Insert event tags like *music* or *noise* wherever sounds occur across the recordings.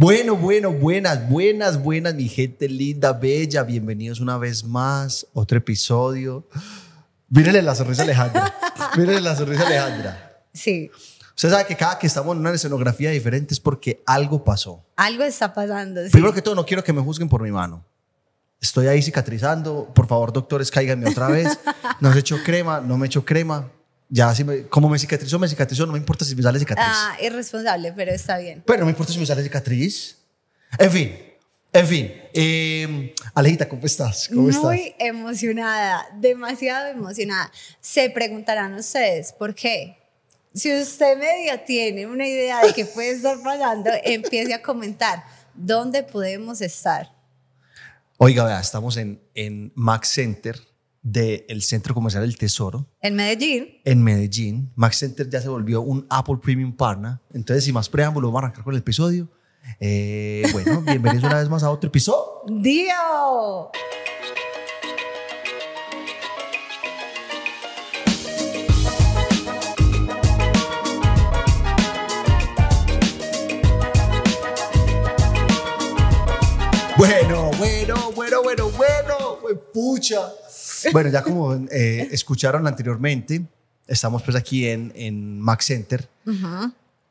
Bueno, bueno, buenas, buenas, buenas, mi gente linda, bella. Bienvenidos una vez más. Otro episodio. Mírenle la sonrisa a Alejandra. Mírenle la sonrisa a Alejandra. Sí, Usted sabe que cada que estamos en una escenografía diferente es porque algo pasó. algo está pasando. sí. Primero que todo, no quiero que me juzguen por mi mano. Estoy ahí cicatrizando. Por favor, doctores, cáiganme otra vez. No se echó crema, no me echó crema. Ya, si me, como me cicatrizó, me cicatrizó. No me importa si me sale cicatriz. Ah, irresponsable, pero está bien. Pero no me importa si me sale cicatriz. En fin, en fin. Eh, Alejita, ¿cómo estás? ¿Cómo Muy estás? emocionada, demasiado emocionada. Se preguntarán ustedes, ¿por qué? Si usted medio tiene una idea de qué puede estar pasando, *laughs* empiece a comentar dónde podemos estar. Oiga, vea, estamos en, en Max Center del Centro Comercial del Tesoro En Medellín, en Medellín. Max Center ya se volvió un Apple Premium Partner. Entonces, sin más preámbulos, vamos a arrancar con el episodio. Eh, bueno, *laughs* bienvenidos una vez más a otro episodio. ¡Dio! Bueno, bueno, bueno, bueno, bueno, pucha. *laughs* Bueno, ya como eh, escucharon anteriormente, estamos pues aquí en, en Max Center.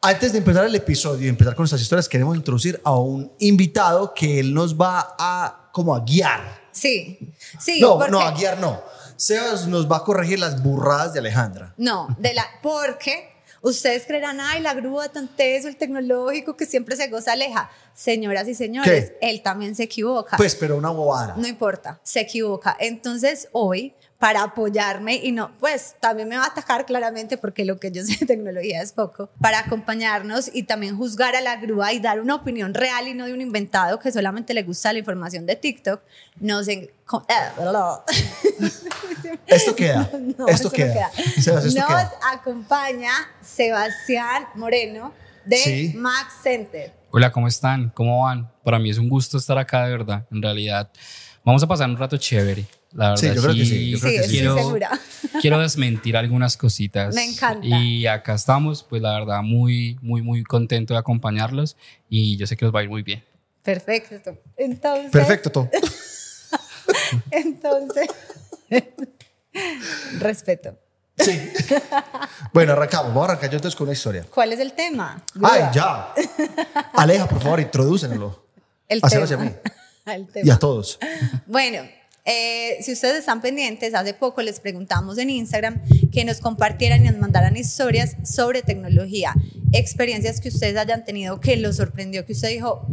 Antes de empezar el episodio y empezar con nuestras historias, queremos introducir a un invitado que él nos va a como a guiar. Sí, sí. no, porque- no, a guiar no. Sebas nos va a corregir las burradas de Alejandra. No, de la, porque ustedes creerán, ay, la grúa tan teso, el tecnológico que siempre se goza aleja. Señoras y señores, él también se equivoca. Pues, pero una bobada. no importa, se equivoca. Entonces, hoy, para apoyarme y no, pues también me va a atacar claramente porque lo que yo *laughs* sé de tecnología es poco, para acompañarnos y también juzgar a la grúa y dar una opinión real y no de un inventado que solamente le gusta la información de TikTok, nos en- co- *laughs* Esto queda. *laughs* No, esto no queda. Sebas, esto Nos queda. acompaña Sebastián Moreno de Sí. Max Center. Hola, ¿cómo están? ¿Cómo van? Para mí es un gusto estar acá, de verdad. En realidad, vamos a pasar un rato chévere. La verdad, Sí, yo creo que sí, yo creo Sí, que estoy quiero, segura. *laughs* quiero desmentir algunas cositas. Me encanta. Y acá estamos, pues la verdad, muy, muy, muy contento de acompañarlos y yo sé que os va a ir muy bien. Perfecto. Entonces, Perfecto, todo. *laughs* Entonces, *laughs* respeto. Sí. Bueno, arrancamos. Vamos a arrancar yo entonces con una historia. ¿Cuál es el tema? Ay, ya. Aleja, por favor, introdúcenlo. El A tema. Sebas y a mí. El Y a todos. Bueno, eh, si ustedes están pendientes, hace poco les preguntamos en Instagram que nos compartieran y nos mandaran historias sobre tecnología, experiencias que ustedes hayan tenido que los sorprendió, que usted dijo,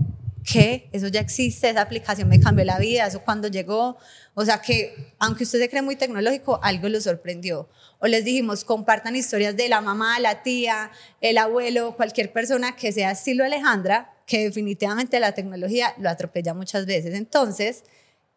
¿qué? Eso ya existe, esa aplicación me cambió la vida, eso cuando llegó, o sea que aunque usted se cree muy tecnológico, algo lo sorprendió. O les dijimos, compartan historias de la mamá, la tía, el abuelo, cualquier persona que sea estilo Alejandra, que definitivamente la tecnología lo atropella muchas veces. Entonces,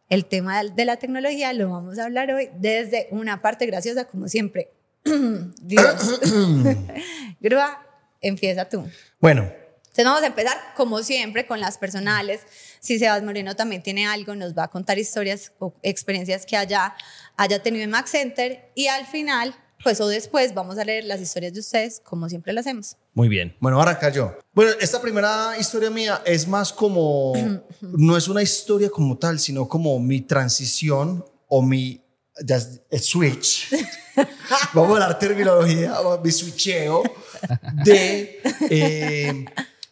el tema de la tecnología lo vamos a hablar hoy desde una parte graciosa, como siempre. *clears throat* Dios. *clears throat* Grúa, empieza tú. Bueno, Entonces vamos a empezar, como siempre, con las personales. Si Sebas Moreno también tiene algo, nos va a contar historias o experiencias que haya, haya tenido en Max Center. Y al final, pues o después, vamos a leer las historias de ustedes, como siempre lo hacemos. muy bien. Bueno, ahora yo. Bueno, esta primera historia mía es más como, *clears throat* no es una historia como tal, sino como mi transición o mi switch. *laughs* Vamos a hablar terminología, mi switcheo de eh,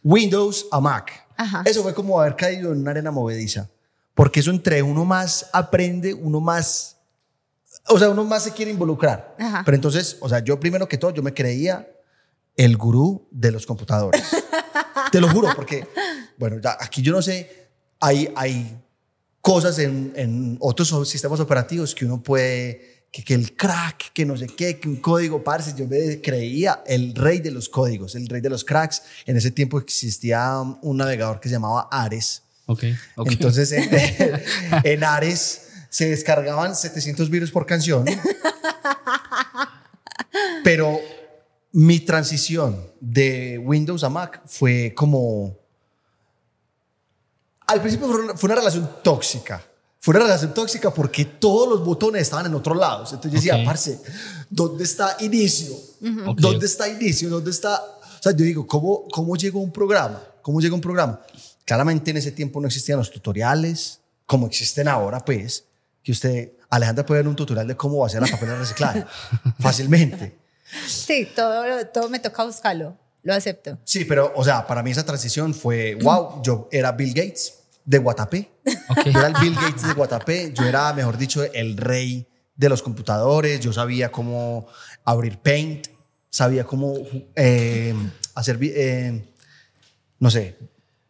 Windows a Mac. Ajá. Eso fue como haber caído en una arena movediza. Porque eso entre uno más aprende, uno más o sea, uno más se quiere involucrar. Ajá. Pero entonces, o sea, yo primero que todo, yo me creía el gurú de los computadores. *laughs* Te lo juro, porque, bueno, ya aquí yo no sé, hay, hay cosas en, en otros sistemas operativos que uno puede, que, que el crack, que no sé qué, que un código, parce, yo me creía el rey de los códigos, el rey de los cracks. En ese tiempo existía un navegador que se llamaba Ares. Ok, ok. Entonces, en, *laughs* en Ares se descargaban 700 virus por canción. Pero mi transición de Windows a Mac fue como... Al principio fue una, fue una relación tóxica. Fue una relación tóxica porque todos los botones estaban en otros lados. Entonces yo decía, Ok. parce, ¿dónde está inicio? Ok. ¿Dónde está inicio? ¿Dónde está...? O sea, yo digo, ¿cómo, cómo llegó un programa? ¿Cómo llega un programa? Claramente en ese tiempo no existían los tutoriales como existen ahora, pues, que usted, Alejandra puede ver un tutorial de cómo hacer la papel de reciclaje *laughs* fácilmente. Sí, todo, todo me toca buscarlo, lo acepto. Sí, pero, o sea, para mí esa transición fue, wow, yo era Bill Gates de Guatapé. Yo era el Bill Gates de Guatapé, yo era, mejor dicho, el rey de los computadores, yo sabía cómo abrir Paint, sabía cómo eh, hacer, eh, no sé,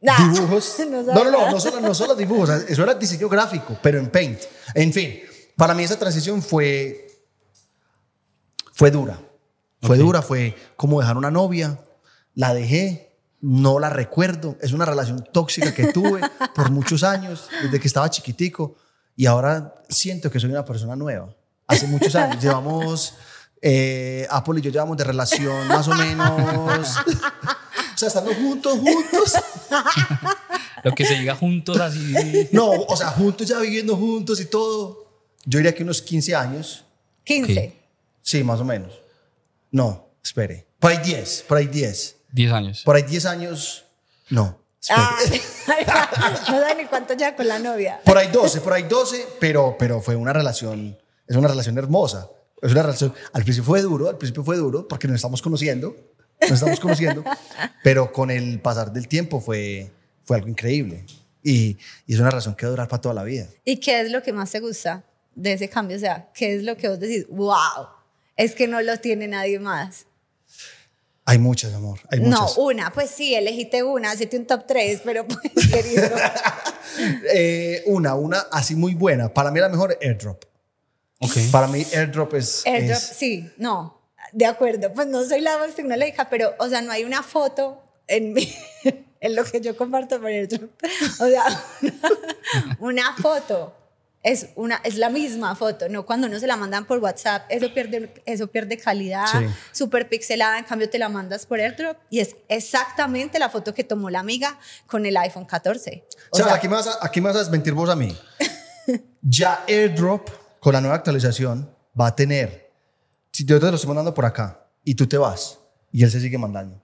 Nah, dibujos. *laughs* no No, no, no, solo, no solo dibujos, eso era diseño gráfico, pero en Paint. En fin, para mí esa transición fue, fue dura. Fue Ok. dura, fue como dejar una novia, la dejé, no la recuerdo, es una relación tóxica que tuve *laughs* por muchos años, desde que estaba chiquitico, y ahora siento que soy una persona nueva. Hace muchos años, *laughs* llevamos, eh, Apple y yo llevamos de relación más o menos, o sea, estando juntos, juntos, *laughs* Lo que se diga juntos así. no, o sea, juntos ya viviendo juntos y todo, yo diría que unos 15 años, 15. sí, más o menos. No, espere, por ahí 10, por ahí 10. 10 años. Por ahí 10 años, no. Ah, *laughs* no da ni cuánto ya con la novia. Por ahí 12, por ahí 12, pero, pero fue una relación, es una relación hermosa. Es una relación, al principio fue duro, al principio fue duro porque nos estamos conociendo, nos estamos conociendo, pero con el pasar del tiempo fue, fue algo increíble. Y, y es una relación que va a durar para toda la vida. ¿Y qué es lo que más te gusta de ese cambio? O sea, ¿qué es lo que vos decís? ¡Wow! Es que no lo tiene nadie más. Hay muchas, amor, hay No, muchas. una, pues sí, elegiste una, hacete un top 3, pero pues, querido. *laughs* Eh, una, una así muy buena. Para mí la mejor, Airdrop. Ok. Para mí Airdrop es... Airdrop, es- sí, no, de acuerdo. Pues no soy la voz tecnológica, pero, o sea, no hay una foto en, mi- *laughs* en lo que yo comparto por Airdrop. O sea, *laughs* una foto es, una, es la misma foto, ¿no? Cuando uno se la mandan por WhatsApp, eso pierde, eso pierde calidad, Sí. súper pixelada, en cambio te la mandas por Airdrop y es exactamente la foto que tomó la amiga con el iPhone 14. O sea, aquí, me vas a, aquí me vas a desmentir vos a mí. ya AirDrop, con la nueva actualización, va a tener. Si yo te lo estoy mandando por acá y tú te vas y él se sigue mandando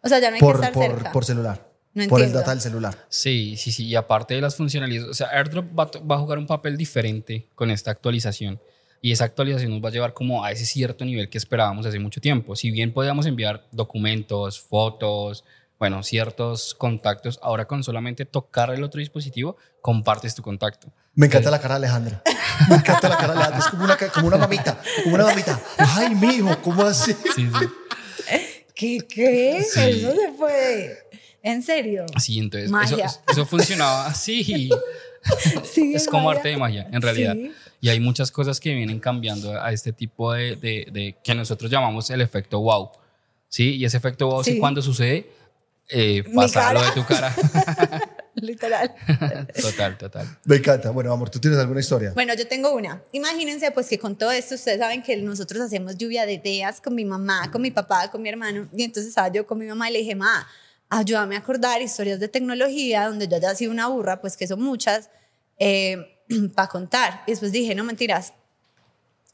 o sea, ya no hay por, que estar por, cerca. por celular. No por el data del celular. Sí, sí, sí. Y aparte de las funcionalidades, o sea, AirDrop va, va a jugar un papel diferente con esta actualización. Y esa actualización nos va a llevar como a ese cierto nivel que esperábamos hace mucho tiempo. Si bien podíamos enviar documentos, fotos, bueno, ciertos contactos, ahora con solamente tocar el otro dispositivo, compartes tu contacto. Me encanta la cara de Alejandra. Me encanta la cara de Alejandra. Es como una, como una mamita. Como una mamita. Ay, mijo, ¿cómo así? Sí, sí. ¿Qué? ¿Qué? Sí. Eso se puede. ¿En serio? Sí, entonces eso, Magia. eso funcionaba así. Sí, es como magia. arte de magia, en realidad. Sí. Y hay muchas cosas que vienen cambiando a este tipo de, de- de- que nosotros llamamos el efecto wow. ¿Sí? Y ese efecto wow, sí, Sí. cuando sucede, eh, Mi pasa lo de tu cara. *laughs* Literal. total, total. Me encanta. Bueno, amor, ¿tú tienes alguna historia? Bueno, yo tengo una. Imagínense pues que con todo esto ustedes saben que nosotros hacemos lluvia de ideas con mi mamá, con mi papá, con mi hermano. Y entonces estaba yo con mi mamá y le dije, ma, ayúdame a acordar historias de tecnología donde yo haya sido una burra, pues que son muchas, *clears throat* para contar. Y después dije, no mentiras,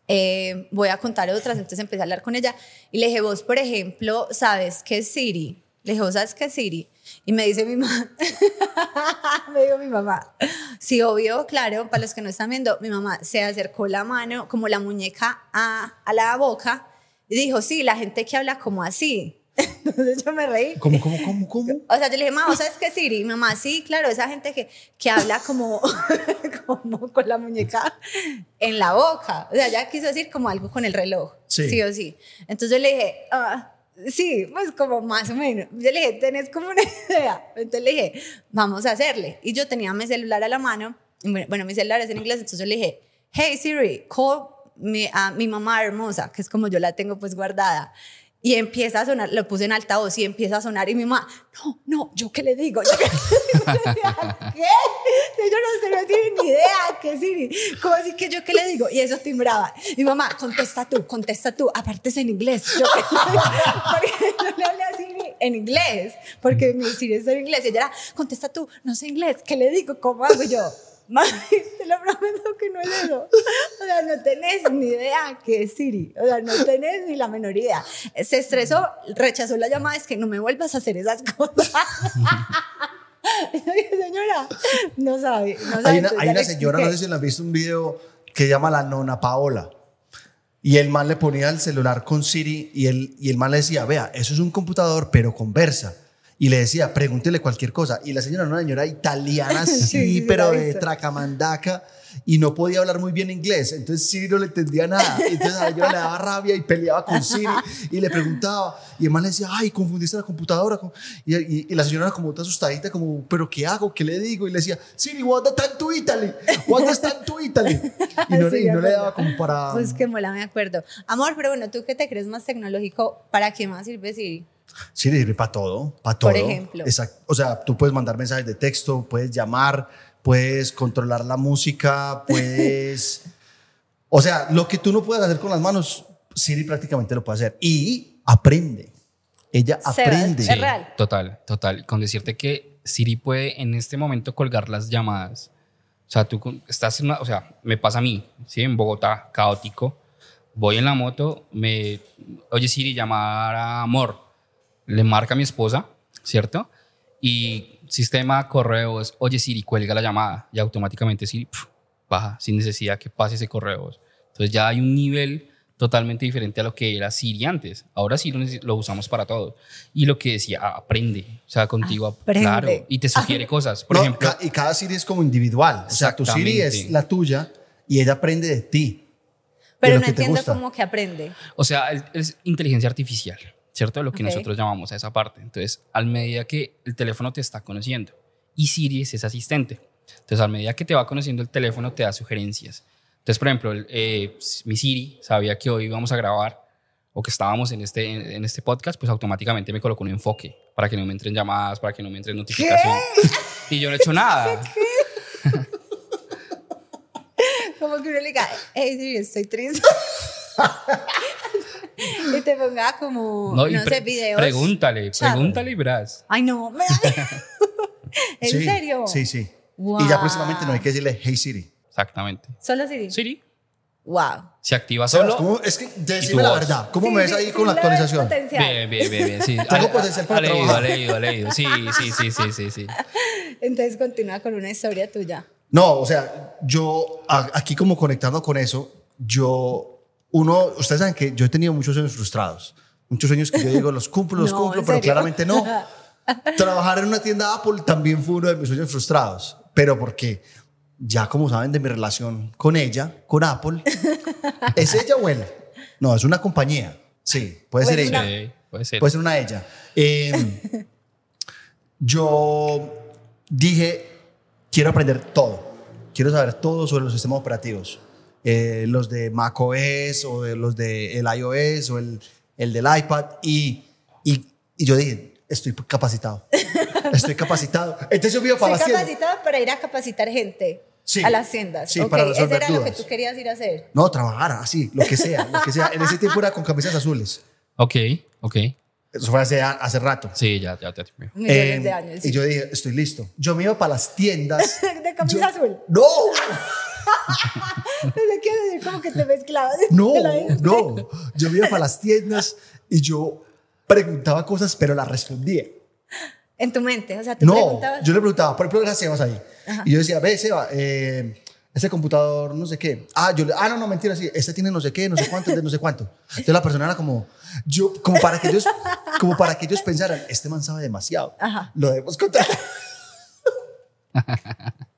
eh, voy a contar otras. Entonces empecé a hablar con ella y le dije, vos, por ejemplo, ¿sabes qué es Siri? Le dije, ¿vos sabes qué Siri? Y me dice mi mamá, *laughs* me dijo mi mamá, sí, obvio, claro, para los que no están viendo, mi mamá se acercó la mano, como la muñeca, a, a la boca y dijo, sí, la gente que habla como así. *laughs* Entonces yo me reí. ¿Cómo, cómo, cómo, cómo? *laughs* O sea, yo le dije, mamá, ¿sabes qué Siri? Y mi mamá, sí, claro, esa gente que, que habla como, como con la muñeca en la boca. O sea, ya quiso decir como algo con el reloj. Sí. Sí, o sí. Entonces yo le dije, ah, sí, pues como más o menos. Yo le dije, ¿tenés como una *laughs* idea? Entonces le dije, vamos a hacerle. Y yo tenía mi celular a la mano. bueno, mi celular es en inglés, entonces yo le dije, hey Siri, call mi, a mi mamá hermosa, que es como yo la tengo pues guardada. Y empieza a sonar, lo puse en altavoz y empieza a sonar y mi mamá, no, no, ¿yo qué le digo? *laughs* ¿Yo qué? Yo no sé, no tiene ni idea qué Siri. ¿Cómo así que yo qué le digo? Y eso timbraba. Mi mamá, contesta tú, contesta tú, aparte es en inglés. Yo, porque yo le hablé a Siri en inglés, porque mi Siri es en inglés. Y ella era, contesta tú, no sé inglés, ¿qué le digo? ¿Cómo hago yo? *laughs* Mami, te lo prometo que no es eso. O sea, no tenés ni idea qué es Siri. O sea, no tenés ni la menor idea. Se estresó, rechazó la llamada, es que no me vuelvas a hacer esas *laughs* cosas. Señora, no sabe. No sabe Hay una, hay una señora, no sé si la han visto un video que llama la nona Paola. Y el man le ponía el celular con Siri y el, y el man le decía, vea, eso es un computador, pero conversa. Y le decía, pregúntele cualquier cosa. Y la señora era una señora italiana, *laughs* sí, Sí, pero de tracamandaca. Y no podía hablar muy bien inglés. Entonces Siri no le entendía nada. Entonces a señora le daba rabia y peleaba con Siri. Y le preguntaba. Y man le decía, ay, confundiste la computadora. con-". Y, y- y la señora como toda asustadita, como, ¿pero qué hago? ¿Qué le digo? Y le decía, Siri, the time to Italy? The time to Italy? Y no, Sí, y no le daba como para... Pues que mola, me acuerdo. Amor, pero bueno, tú que te crees más tecnológico, ¿para qué más sirve Siri? Sirve para todo, para todo. Por ejemplo. Exacto. O sea, tú puedes mandar mensajes de texto, puedes llamar, puedes controlar la música, *laughs* puedes... o sea, lo que tú no puedes hacer con las manos, Siri prácticamente lo puede hacer. Y aprende. Ella Se- aprende. Es real. Total, total. Con decirte que Siri puede en este momento colgar las llamadas. O sea, tú estás en una, o sea, me pasa a mí, ¿sí? En Bogotá, caótico. Voy en la moto, me, oye Siri, llamar a Amor. Le marca a mi esposa, ¿cierto? Y sistema correos, oye Siri, cuelga la llamada. Y automáticamente Siri pf, baja sin necesidad que pase ese correo. Entonces ya hay un nivel totalmente diferente a lo que era Siri antes. Ahora sí lo, usamos para todo. Y lo que decía, aprende. O sea, contigo, ap- Aprende. claro. Y te sugiere *laughs* cosas. Por No, ejemplo, ca- y cada Siri es como individual. O sea, tu Siri es la tuya y ella aprende de ti. Pero lo no entiendo cómo que aprende. O sea, es inteligencia artificial, ¿cierto? Lo que Ok. nosotros llamamos a esa parte. Entonces, al medida que el teléfono te está conociendo y Siri es ese asistente. Entonces, al medida que te va conociendo el teléfono, te da sugerencias. Entonces, por ejemplo, eh, mi Siri sabía que hoy íbamos a grabar o que estábamos en este, en, en este podcast, pues automáticamente me colocó un enfoque para que no me entren llamadas, para que no me entren notificaciones. Y yo no he hecho *laughs* nada. Como que uno le diga, hey, sí, estoy triste. *laughs* *laughs* y te ponga como, no, sé, videos. Pregúntale, pregúntale y verás. Ay, no, me da- *laughs* ¿En Sí, serio? Sí, sí. Y ya próximamente no hay que decirle, hey Siri. Exactamente. Solo Siri. Siri Wow. se activa solo. ¿cómo- es que decime la voz. verdad. ¿Cómo Sí, me ves sí, ahí sí, con la actualización? Bien, bien, bien, bien. Sí. *laughs* Tengo potencial para ha leído, trabajar. ha leído, ha leído. Sí, sí, sí, sí, sí, sí. Entonces continúa con una historia tuya. No, o sea, yo aquí como conectando con eso, yo, uno, ustedes saben que yo he tenido muchos sueños frustrados. Muchos sueños que yo digo, los cumplo, los No, cumplo, ¿en pero claramente no. *laughs* Trabajar en una tienda Apple también fue uno de mis sueños frustrados, pero porque ya como saben de mi relación con ella, con Apple, ¿es ella o él? No, es una compañía. Sí, puede ser una- ella. Sí, puede ser. Puede ser una ella. Eh, yo dije, quiero aprender todo. Quiero saber todo sobre los sistemas operativos. Eh, los de macOS o de los de el iOS o el, el del iPad. Y, y, y yo dije, estoy capacitado. *laughs* Estoy capacitado. Entonces yo me iba para tienda. capacitada para ir a capacitar gente Sí. a las tiendas. Sí, Ok, para Eso resolver era lo que dudas. tú querías ir a hacer. No, trabajar así, lo que sea, lo que sea. En ese tiempo era con camisas azules. Ok, ok. Eso fue hace, hace rato. Sí, ya, ya, ya. Eh, de años. Y yo dije, estoy listo. Yo me iba para las tiendas. *laughs* ¿De camisa Yo- azul? No, *laughs* Qué decir, como que te mezclabas. *laughs* no, no. Yo me iba para las tiendas y yo preguntaba cosas, pero las respondía. En tu mente, o sea, tú No, preguntabas. yo le preguntaba, por ejemplo, era Sebas ahí. Y yo decía, ve, Seba, eh, ese computador, no sé qué. Ah, yo le, ah, no, no, mentira, sí, este tiene no sé qué, no sé cuánto, de no sé cuánto. Entonces la persona era como, yo, como para que ellos, como para que ellos pensaran, este man sabe demasiado. Ajá. Lo debemos contratar. *laughs*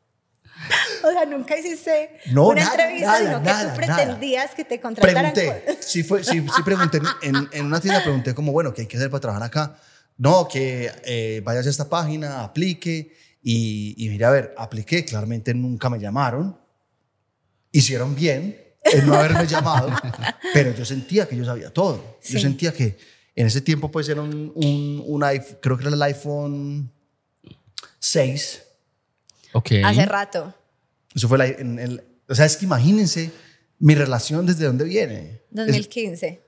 *laughs* O sea, nunca hiciste No, una nada, entrevista, nada, sino que nada, tú nada. pretendías que te contrataran. Pregunté, *laughs* sí, fue, sí, sí pregunté, en, en una tienda pregunté como, bueno, ¿qué hay que hacer para trabajar acá? No, que eh, vayas a esta página, aplique y, y mira, a ver, apliqué, claramente nunca me llamaron, hicieron bien en no haberme llamado, *laughs* pero yo sentía que yo sabía todo. Yo Sí. sentía que en ese tiempo pues era un, un, un iPhone, creo que era el iPhone 6. Ok. Hace rato, Eso fue la, en el, o sea, es que imagínense mi relación desde dónde viene. Es 2015.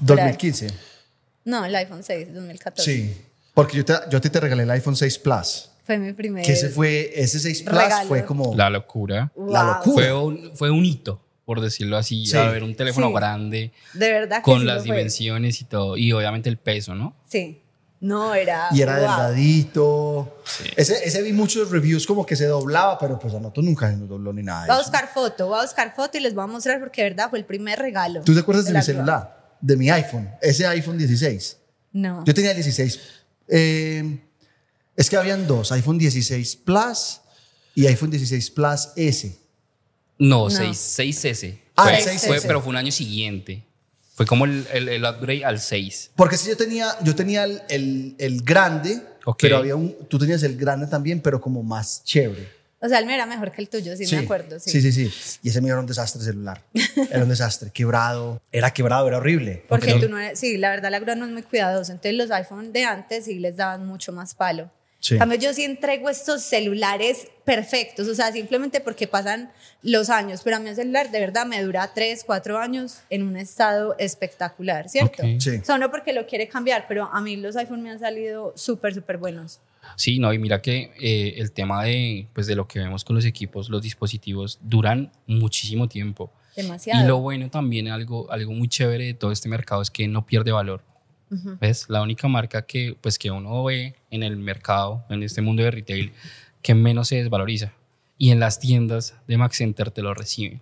2015. No, el iPhone 6, 2014. Sí, porque yo te, yo te, te regalé el iPhone 6 Plus, Fue mi primer. Que ese fue, ese 6 Plus Regalo. fue como La locura. la locura. Fue un, fue un hito, por decirlo así, Sí. a ver un teléfono Sí. grande, De verdad que con sí las lo fue. dimensiones y todo, y obviamente el peso, ¿no? Sí. No, era. Y era wow. delgadito. Ese, ese vi muchos reviews como que se doblaba, pero pues a nosotros nunca se nos dobló ni nada. Voy a buscar foto, voy a buscar foto y les voy a mostrar porque de verdad fue el primer regalo. ¿Tú te acuerdas de mi la celular? De mi iPhone. Ese iPhone 16. No. Yo tenía el 16. Eh, es que habían dos, iPhone 16 Plus y iPhone 16 Plus S. No, No. 6, 6S. Ah, Fue- el 6S. fue- pero fue un año siguiente. Fue como el, el, el upgrade al 6. Porque si yo tenía, yo tenía el, el- el grande, Ok. pero había un, tú tenías el grande también, pero como más chévere. O sea, el mío era mejor que el tuyo, sí, me acuerdo. Sí. sí, sí, sí. Y ese mío era un desastre celular. Era un desastre, quebrado. Era quebrado, era horrible. Porque no- tú no eres, sí, la verdad la grúa no es muy cuidadosa. Entonces los iPhone de antes sí les daban mucho más palo. Sí. Cambio, yo sí entrego estos celulares perfectos, o sea, simplemente porque pasan los años, pero a mí el celular de verdad me dura 3, 4 años en un estado espectacular, ¿cierto? Ok. Sí. O sea, no porque lo quiere cambiar, pero a mí los iPhone me han salido súper, súper buenos. Sí, no, y mira que eh, el tema de, pues, de lo que vemos con los equipos, los dispositivos, duran muchísimo tiempo. Demasiado. Y lo bueno también, algo, algo muy chévere de todo este mercado es que no pierde valor. ¿Ves? La única marca que, pues, que uno ve en el mercado, en este mundo de retail, que menos se desvaloriza. Y en las tiendas de Max Center te lo reciben.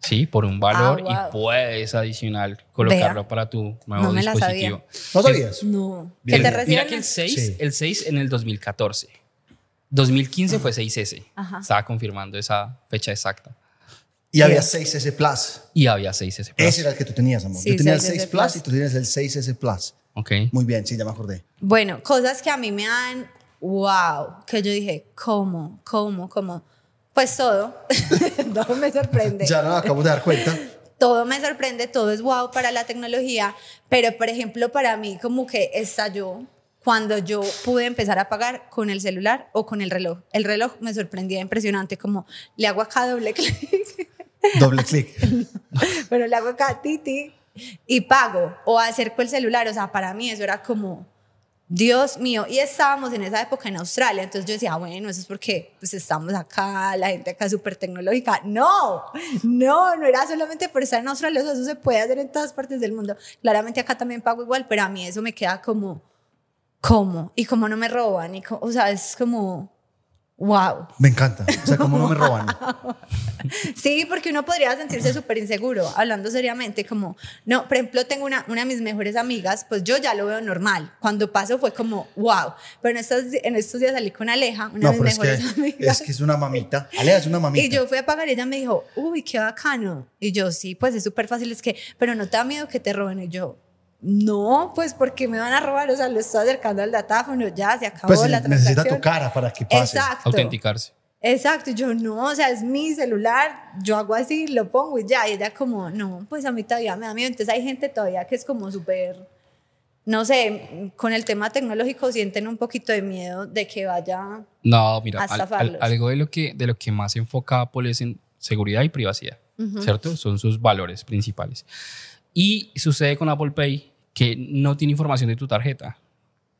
Sí, por un valor Ah, wow. y puedes adicional colocarlo para tu nuevo No me la dispositivo. ¿No sabías? No. ¿Que te Mira que el 6, Sí. el 6 en el 2014. 2015 fue 6S. Ajá. Estaba confirmando esa fecha exacta. Y había 6S Plus. Y había 6S Plus. Ese era el que tú tenías, amor. Sí, Yo tenía el 6S 6 Plus, Plus. y tú tienes el 6S Plus. Ok. Muy bien, sí, ya me acordé. Bueno, cosas que a mí me dan, wow, que yo dije, ¿cómo? ¿Cómo? ¿Cómo? Pues todo, *laughs* todo me sorprende. Ya nos acabamos de dar cuenta. *laughs* Todo me sorprende, todo es wow para la tecnología, pero por ejemplo para mí como que estalló cuando yo pude empezar a pagar con el celular o con el reloj. El reloj me sorprendía impresionante, como le hago acá doble clic, *laughs* *laughs* Doble clic. *laughs* pero le hago acá titi y pago o acerco el celular, o sea, para mí eso era como Dios mío, y estábamos en esa época en Australia, entonces yo decía, "Ah, bueno, eso es porque pues estamos acá, la gente acá es súper tecnológica. No, no, no era solamente por estar en Australia, eso se puede hacer en todas partes del mundo. Claramente acá también pago igual, pero a mí eso me queda como, ¿cómo? Y como no me roban, y o sea, es como, wow. Me encanta. O sea, como no me roban. *laughs* Sí, porque uno podría sentirse súper inseguro, hablando seriamente, como, no, por ejemplo, tengo una, una de mis mejores amigas, pues yo ya lo veo normal. Cuando pasó fue como, wow. Pero en estos, en estos días salí con Aleja, una No, de mis es que, mejores amigas. es que es una mamita. Alea es una mamita. Y yo fui a pagar y ella me dijo, uy, qué bacano. Y yo, sí, pues es súper fácil, es que, pero no te da miedo que te roben. Y yo, no, pues porque me van a robar, o sea, lo estoy acercando al datáfono, ya se acabó pues la necesita transacción. tu cara para que pase. Exacto. Autenticarse. Exacto, yo no, o sea, es mi celular, yo hago así, lo pongo y ya, y ella como, no, pues a mí todavía me da miedo, entonces hay gente todavía que es como súper, no sé, con el tema tecnológico sienten un poquito de miedo de que vaya, No, mira, A al- al- zafarlos. algo de lo, que, de lo que más enfoca Apple es en seguridad y privacidad, ¿cierto? Son sus valores principales. Y sucede con Apple Pay que no tiene información de tu tarjeta,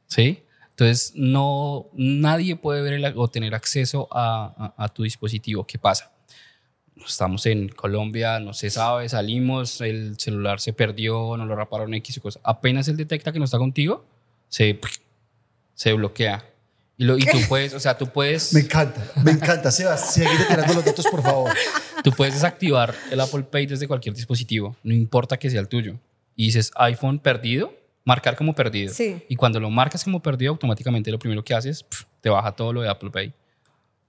¿sí? Entonces, no, nadie puede ver el- o tener acceso a, a- a tu dispositivo. ¿Qué pasa? Estamos en Colombia, no se sabe, salimos, el celular se perdió, no lo repararon X y cosas. Apenas él detecta que no está contigo, se, se bloquea. Y, lo, y tú *laughs* puedes, o sea, tú puedes, Me encanta, me encanta. Sebas, sigue tirando los datos, por favor. tú puedes desactivar el Apple Pay desde cualquier dispositivo, no importa que sea el tuyo. Y dices iPhone perdido, marcar como perdido. Sí. Y cuando lo marcas como perdido, automáticamente lo primero que haces, pf, te baja todo lo de Apple Pay.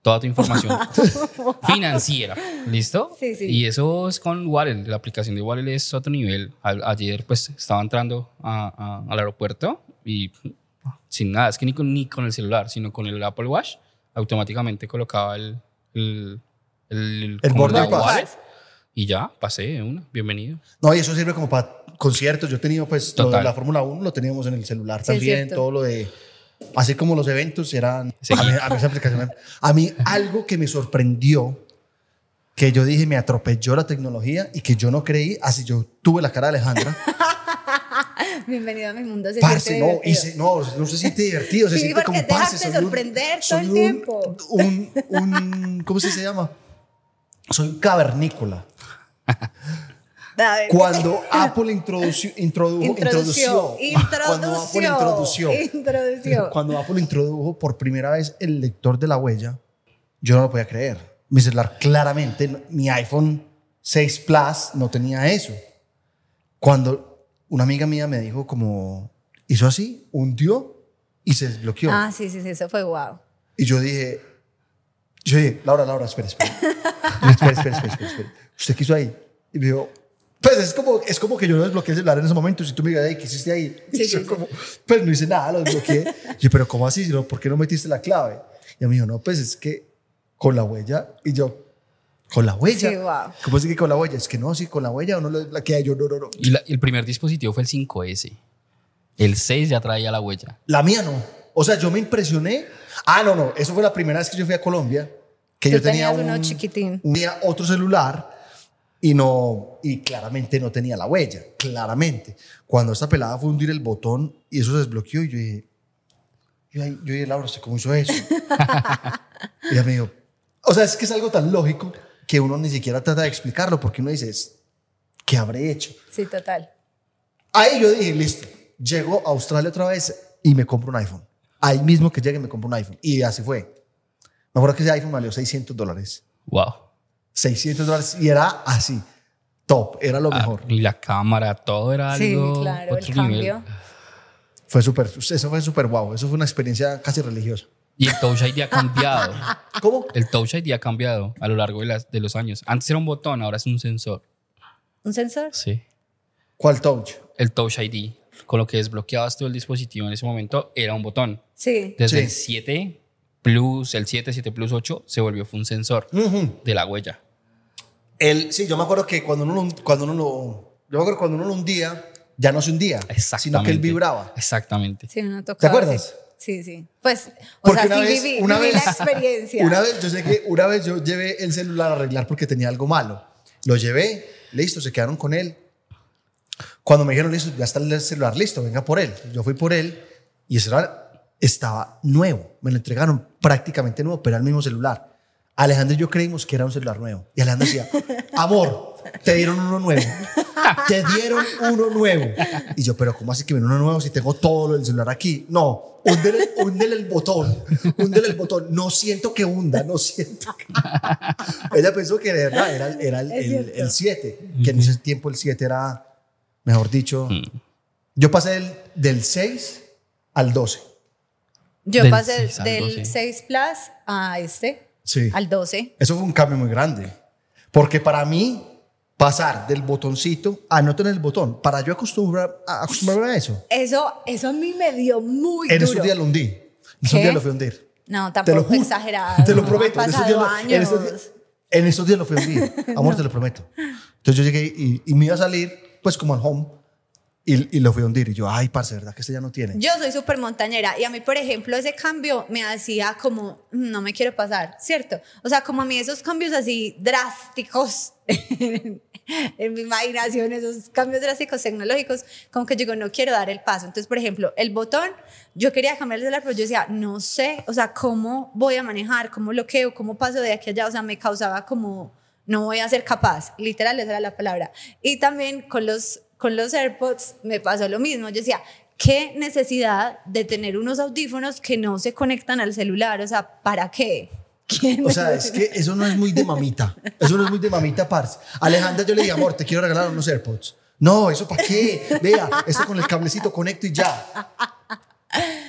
Toda tu información *laughs* financiera. ¿Listo? Sí, sí. Y eso es con Wallet. La aplicación de Wallet es otro nivel. A- ayer, pues, estaba entrando a- a- al aeropuerto y sin nada, es que ni con, ni con el celular, sino con el Apple Watch, automáticamente colocaba el, el, el, El la pass. wallet y ya, pasé de una. Bienvenido. No, y eso sirve como para conciertos. Yo he tenido, pues, lo de Total. la Fórmula 1 lo teníamos en el celular Sí, también. Todo lo de. Así como los eventos eran. Sí. A mí, a mí esa aplicación me- a mí algo que me sorprendió, que yo dije me atropelló la tecnología y que yo no creí, así yo tuve la cara de Alejandra. *laughs* Bienvenido a mi mundo. Se Parce, no, divertido. y se- no, no se siente divertido, se Sí, siente porque como parce. dejaste soy un- sorprender todo soy el un- tiempo. Un, un, ¿cómo se llama? Soy un cavernícola. *laughs* Cuando *laughs* Apple introdujo, Introdució, cuando Apple introdució, introdució, introdució. cuando Apple introdujo por primera vez el lector de la huella, yo no lo podía creer. Mi celular claramente, mi iPhone 6 Plus no tenía eso. Cuando una amiga mía me dijo como, hizo así, hundió y se desbloqueó. Ah, sí, sí, sí, eso fue wow. Y yo dije, yo dije, Laura, Laura, espera, *laughs* espera, espera, espera, espera, espera. ¿Usted qué hizo ahí? Y me dijo, pues es como, es como que yo no desbloqueé el celular en ese momento. Si tú me digas, "Ey, ¿qué hiciste ahí? Sí, *laughs* yo sí, sí. como, pues no hice nada, lo desbloqueé. Y *laughs* yo, pero ¿cómo así? ¿Por qué no metiste la clave? Y me dijo, no, pues es que con la huella. Y yo, ¿con la huella? Sí, wow. ¿Cómo así que con la huella? Es que no, sí, con la huella o no lo desbloquea. Yo, no, no, no. Y la- el primer dispositivo fue el 5S. El 6 ya traía la huella. La mía no. O sea, yo me impresioné. Ah, no, no. Eso fue la primera vez que yo fui a Colombia. Que Tú yo tenía un, uno chiquitín. un día otro celular y no y claramente no tenía la huella. Claramente. Cuando esta pelada fue a hundir el botón y eso se desbloqueó y yo dije, yo, yo dije, Laura, ¿usted cómo hizo eso? *laughs* y ella me dijo, o sea, es que es algo tan lógico que uno ni siquiera trata de explicarlo porque uno dice, "Es- ¿qué habré hecho? Sí, total. Ahí yo dije, listo, llego a Australia otra vez y me compro un iPhone. Ahí mismo que llegue me compro un iPhone. Y así fue. Me acuerdo que ese iPhone valió 600 dólares. Wow. 600 dólares y era así, top, era lo Ah, mejor. y la cámara, todo era Sí, algo. claro, el otro nivel. cambio. Fue súper, eso fue súper guau, eso fue una experiencia casi religiosa. Y el Touch ID ha cambiado. *laughs* ¿Cómo? El Touch ID ha cambiado a lo largo de, las, de los años. Antes era un botón, ahora es un sensor. ¿Un sensor? Sí. ¿Cuál touch? El Touch ID, con lo que desbloqueabas todo el dispositivo en ese momento, era un botón. Sí. Desde Sí. el 7 Plus, el 7, 7 Plus 8, se volvió fue un sensor de la huella. El, sí, yo me acuerdo que cuando uno, lo- cuando uno lo, yo me acuerdo cuando uno lo hundía, ya no se hundía, Exactamente. sino que él vibraba. Exactamente. Sí, uno tocaba. ¿Te acuerdas? Sí, sí. sí. Pues, o Porque sea, una sí vez, viví, una viví vez, la experiencia. *laughs* Una vez, yo sé que una vez yo llevé el celular a arreglar porque tenía algo malo. Lo llevé, listo, se quedaron con él. Cuando me dijeron, listo, ya está el celular listo, venga por él. Yo fui por él y el celular estaba nuevo. Me lo entregaron prácticamente nuevo, pero era el mismo celular. Alejandro y yo creímos que era un celular nuevo. Y Alejandro decía, amor, te dieron uno nuevo. Te dieron uno nuevo. Y yo, pero ¿cómo así que viene uno nuevo si tengo todo el celular aquí? No, húndele, húndele el botón. Húndele el botón. No siento que hunda, no siento que... Ella pensó que de verdad era, era el, Es el, cierto. el 7, que en ese tiempo el 7 era, mejor dicho, yo pasé del, del 6 al 12. Yo Del pasé 6 al del 12. 6 Plus a este, Sí. al 12. Eso fue un cambio muy grande. Porque para mí, pasar del botoncito a no tener el botón, para yo acostumbrar, a acostumbrarme a eso, Eso, eso a mí me dio muy en duro. esos días lo hundí. En esos días lo fui a hundir. *laughs* No, Te tampoco juro. exagerado. Te lo no, prometo. Han En esos, días, lo- en, días- en estos días lo fui a hundir. Amor, te lo prometo. Entonces yo llegué y, y me iba a salir, pues como al home, y, y lo fui a hundir. Y yo, ay, parce, ¿verdad que este ya no tiene? Yo soy súper montañera y a mí, por ejemplo, ese cambio me hacía como, "Mm, no me quiero pasar, ¿cierto? O sea, como a mí esos cambios así drásticos *laughs* en, mi imaginación, esos cambios drásticos tecnológicos, como que digo, no quiero dar el paso. Entonces, por ejemplo, el botón, yo quería cambiar el celular, pero yo decía, no sé, o sea, ¿cómo voy a manejar? ¿Cómo bloqueo? ¿Cómo paso de aquí a allá? O sea, me causaba como, no voy a ser capaz, literal, esa era la palabra. Y también con los, con los AirPods me pasó lo mismo, yo decía, ¿qué necesidad de tener unos audífonos que no se conectan al celular? O sea, ¿para qué? ¿Qué O sea, es que eso no es muy de mamita. Eso no es muy de mamita, parce. Alejandra, yo le dije, amor, te quiero regalar unos AirPods. No, ¿eso para qué? Vea, esto con el cablecito conecto y ya.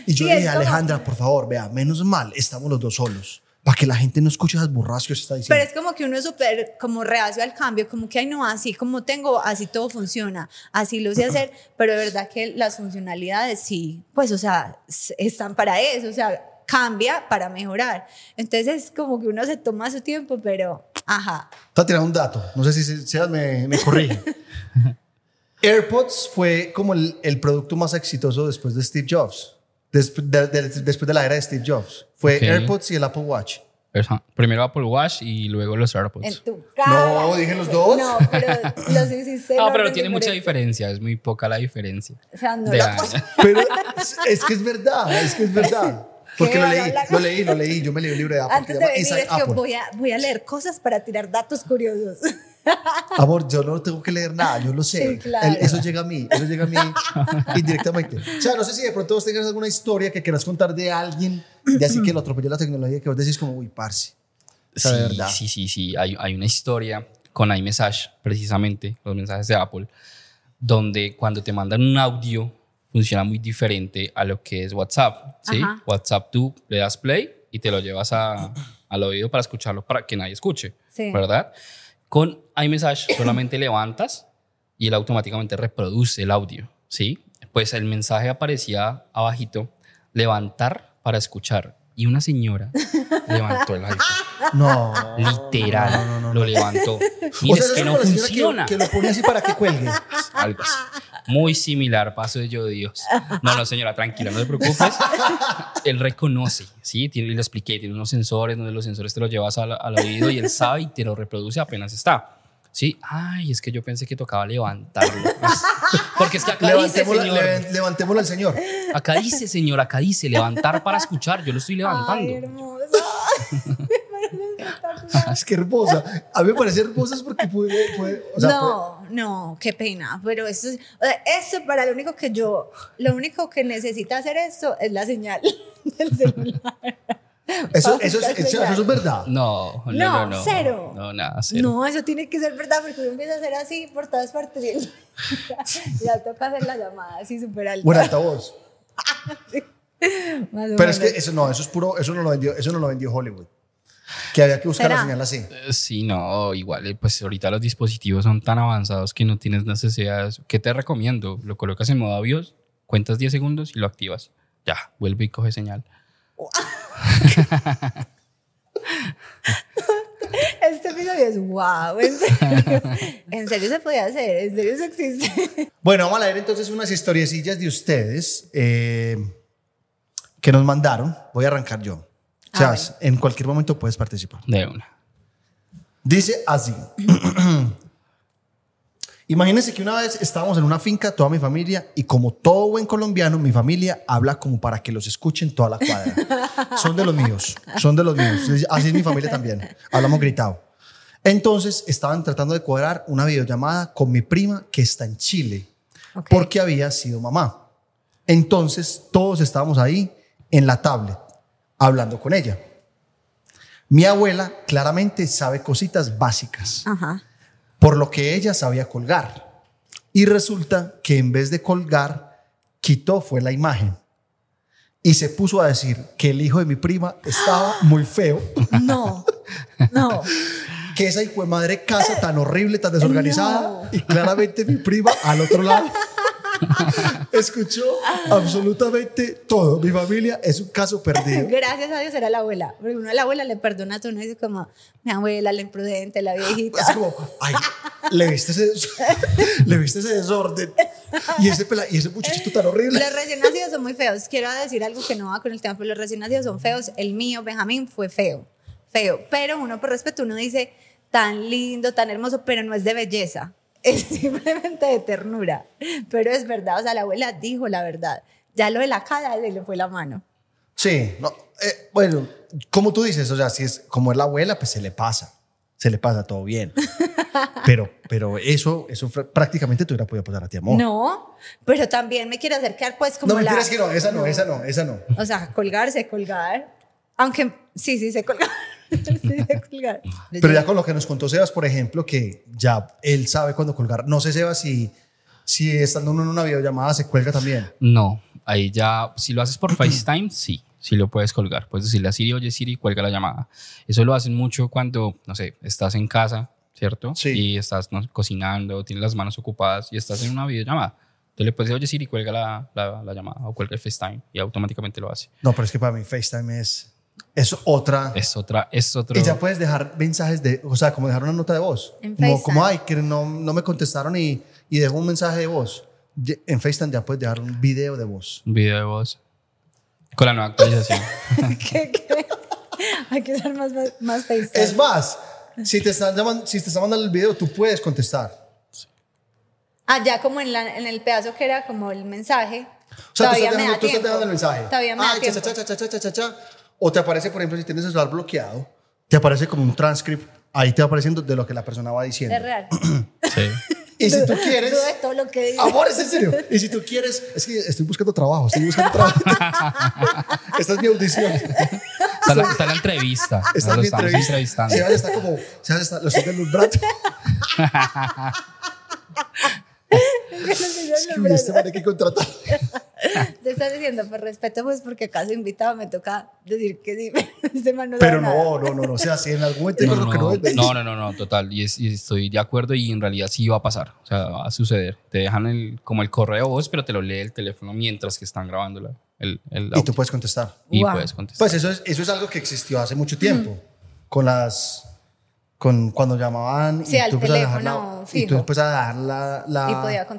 Y yo Sí, le dije, Alejandra, por favor, vea, menos mal, estamos los dos solos. Para que la gente no escuche esas burras que usted está diciendo. Pero es como que uno es súper como reacio al cambio, como que, ay, no, así como tengo, así todo funciona, así lo sé hacer, *laughs* pero de verdad que las funcionalidades sí, pues, o sea, están para eso, o sea, cambia para mejorar. Entonces es como que uno se toma su tiempo, pero, ajá. Te voy a tirar un dato. No sé si Se- Sebas me, me corrige. *laughs* AirPods fue como el, el producto más exitoso después de Steve Jobs. Desp- de- de- después de la era de Steve Jobs. Fue Ok. AirPods y el Apple Watch. Primero Apple Watch y luego los En AirPods. tu cara. No, dije los dos. No, pero los hiciste. en No, pero tiene mucha diferente. diferencia, es muy poca la diferencia. O sea, no de. *laughs* Pero es, que es verdad, es que es verdad. *laughs* Porque ¿Qué lo leí, *laughs* lo leí, lo leí. Yo me leí un libro de Apple Antes de venir es que voy a, voy a leer cosas para tirar datos curiosos. Amor, yo no tengo que leer nada, yo lo sé. Sí, claro. El- eso llega a mí, eso llega a mí indirectamente. O sea, no sé si de pronto vos tengas alguna historia que quieras contar de alguien, de así que lo atropelló la tecnología, que vos decís como, uy, parce. O sea, de Sí, verdad. sí, sí, sí. Hay, hay una historia con iMessage, precisamente, los mensajes de Apple, donde cuando te mandan un audio funciona muy diferente a lo que es WhatsApp. ¿sí? Ajá. WhatsApp tú le das play y te lo llevas a- al oído para escucharlo para que nadie escuche, Sí. ¿verdad? Con iMessage solamente *clears throat* levantas y él automáticamente reproduce el audio, ¿sí? Pues el mensaje aparecía abajito, levantar para escuchar. Y una señora *laughs* levantó el iPhone. No. Literal, lo levantó. Y O es sea, que es no la señora funciona. Que, que lo pone así para que cuelgue. *laughs* Algo así. Muy similar, paso de yo Dios. No, no, señora, tranquila, no te preocupes. Él reconoce, ¿sí? Tiene, y le expliqué, tiene unos sensores donde los sensores te los llevas al, al oído y él sabe y te lo reproduce apenas está. Sí, ay, es que yo pensé que tocaba levantarlo. *laughs* Porque es que acá dice, Levantémosla, señor, le- levantémosla al señor. acá dice, señor, acá dice levantar para escuchar. Yo lo estoy Ay, levantando. parece espectacular. Es que hermosa. A mí me parece hermosa es porque puede. puede o sea, puede- no, no, qué pena. Pero eso, es- o sea, eso para lo único que yo, lo único que necesita hacer esto es la señal *laughs* del celular. Eso, eso, eso, eso es verdad. No, no, No, no, no. cero. No, nada, cero. No, eso tiene que ser verdad porque uno empieza a hacer así por todas partes y *laughs* ya toca hacer la llamada así súper alta. Bueno, altavoz. *laughs* Más o Pero es que eso no, eso es puro, eso no lo vendió, eso no lo vendió Hollywood. Que había que buscar la ¿Será? señal así. Eh, Sí, no, igual, eh, pues ahorita los dispositivos son tan avanzados que no tienes necesidades. ¿Qué te recomiendo? Lo colocas en modo avión, cuentas 10 segundos y lo activas. Ya, vuelve y coge señal. *laughs* *laughs* Este episodio es wow, en serio. En serio se podía hacer, en serio eso existe. Bueno, vamos a leer entonces unas historiecillas de ustedes eh, que nos mandaron. Voy a arrancar yo. En cualquier momento puedes participar. De una. Dice así. *clears throat* Imagínense que una vez estábamos en una finca, toda mi familia, y como todo buen colombiano, mi familia habla como para que los escuchen toda la cuadra. *laughs* Son de los míos, son de los míos. Así es mi familia también. Hablamos gritado. Entonces estaban tratando de cuadrar una videollamada con mi prima que está en Chile, porque había sido mamá. Entonces todos estábamos ahí en la tablet, hablando con ella. Mi abuela claramente sabe cositas básicas Ajá. Por lo que ella sabía colgar. Y resulta que en vez de colgar, quitó fue la imagen. Y se puso a decir que el hijo de mi prima estaba *gasps* muy feo, No, no. que esa hijo de madre casa tan horrible, tan desorganizada, No. y claramente mi prima al otro lado *laughs* *laughs* escuchó absolutamente todo. Mi familia es un caso perdido. *laughs* Gracias a Dios era la abuela. Porque uno a la abuela le perdona todo. Uno dice como, mi abuela, la imprudente, la viejita. Es como, ay, le viste ese, *laughs* le viste ese desorden y ese, pela- y ese muchachito tan horrible. Los recién nacidos son muy feos. Quiero decir algo que no va con el tema, pero los recién nacidos son feos. El mío, Benjamín, fue feo. Feo. Pero uno, por respeto, uno dice tan lindo, tan hermoso, pero no es de belleza. Es *laughs* simplemente de ternura. Pero es verdad. O sea, la abuela dijo la verdad. Ya lo de la cara le fue la mano. Sí, no, eh, bueno, como tú dices, o sea, si es como es la abuela, pues se le pasa, se le pasa todo bien. *laughs* Pero, pero eso, eso prácticamente te hubiera podido pasar a ti, amor. No, pero también me quiere acercar, pues, como no, la. mentiras que no, esa no, esa no, esa no. O sea, colgarse, colgar. Aunque sí, sí, sé colgar. *laughs* sí, sé colgar. Pero ya con lo que nos contó Sebas, por ejemplo, que ya él sabe cuándo colgar. No sé, Sebas, si, si estando uno en una videollamada se cuelga también. No, ahí ya, si lo haces por *clears throat* FaceTime, sí, sí lo puedes colgar. Puedes decirle a Siri, oye Siri, cuelga la llamada. Eso lo hacen mucho cuando, no sé, estás en casa, ¿cierto? Sí. Y estás no, cocinando, tienes las manos ocupadas y estás en una videollamada. Entonces le puedes decir, oye Siri, cuelga la, la, la llamada o cuelga el FaceTime y automáticamente lo hace. No, pero es que para mí FaceTime es, es otra. Es otra, es otro... Y ya puedes dejar mensajes de, o sea, como dejar una nota de voz. En como, FaceTime. como, ay, que no, no me contestaron y, y dejó un mensaje de voz. En FaceTime ya puedes dejar un video de voz. Un video de voz. Con la nueva actualización. *laughs* ¿Qué, qué? Hay que usar más, más FaceTime. Es más, si te están llamando, si te están mandando el video, tú puedes contestar. Ah, ya como en, la- en el pedazo que era como el mensaje. O sea, tú todavía estás, me dejando, da tú estás tiempo. dejando el mensaje. Todavía me da Ay, tiempo. cha, cha, cha, cha, cha, cha, cha. O te aparece, por ejemplo, si tienes el celular bloqueado, te aparece como un transcript. Ahí te va apareciendo de lo que la persona va diciendo. Es real. *clears throat* Sí. Y si tú quieres. Todo lo que dice. Amor, es en serio. Y si tú quieres, es que estoy buscando trabajo, estoy buscando trabajo. *laughs* Esta es mi audición. Está la, está la entrevista. Es lo mi estamos entrevista. entrevistando. Sebas está como, Sebas está, lo estoy deslumbrando. *laughs* Es que este man hay que contratar. *laughs* *laughs* Te estás diciendo, por respeto, pues porque acaso invitado me toca decir que sí. *laughs* Este man no Pero no, no, no, no. O sea, si en algún momento No, no, que no no, es, no, no, no, no, total. Y, es- y estoy de acuerdo y en realidad sí va a pasar. O sea, va a suceder. Te dejan el, como el correo voz, pero te lo lee el teléfono mientras que están grabando la- el, el Y tú puedes contestar. Y Wow. puedes contestar. Pues eso es, eso es algo que existió hace mucho tiempo. Con las. Con cuando llamaban Sí, y tú empiezas a dejar teléfono la, y tú empiezas a dar la, la- Y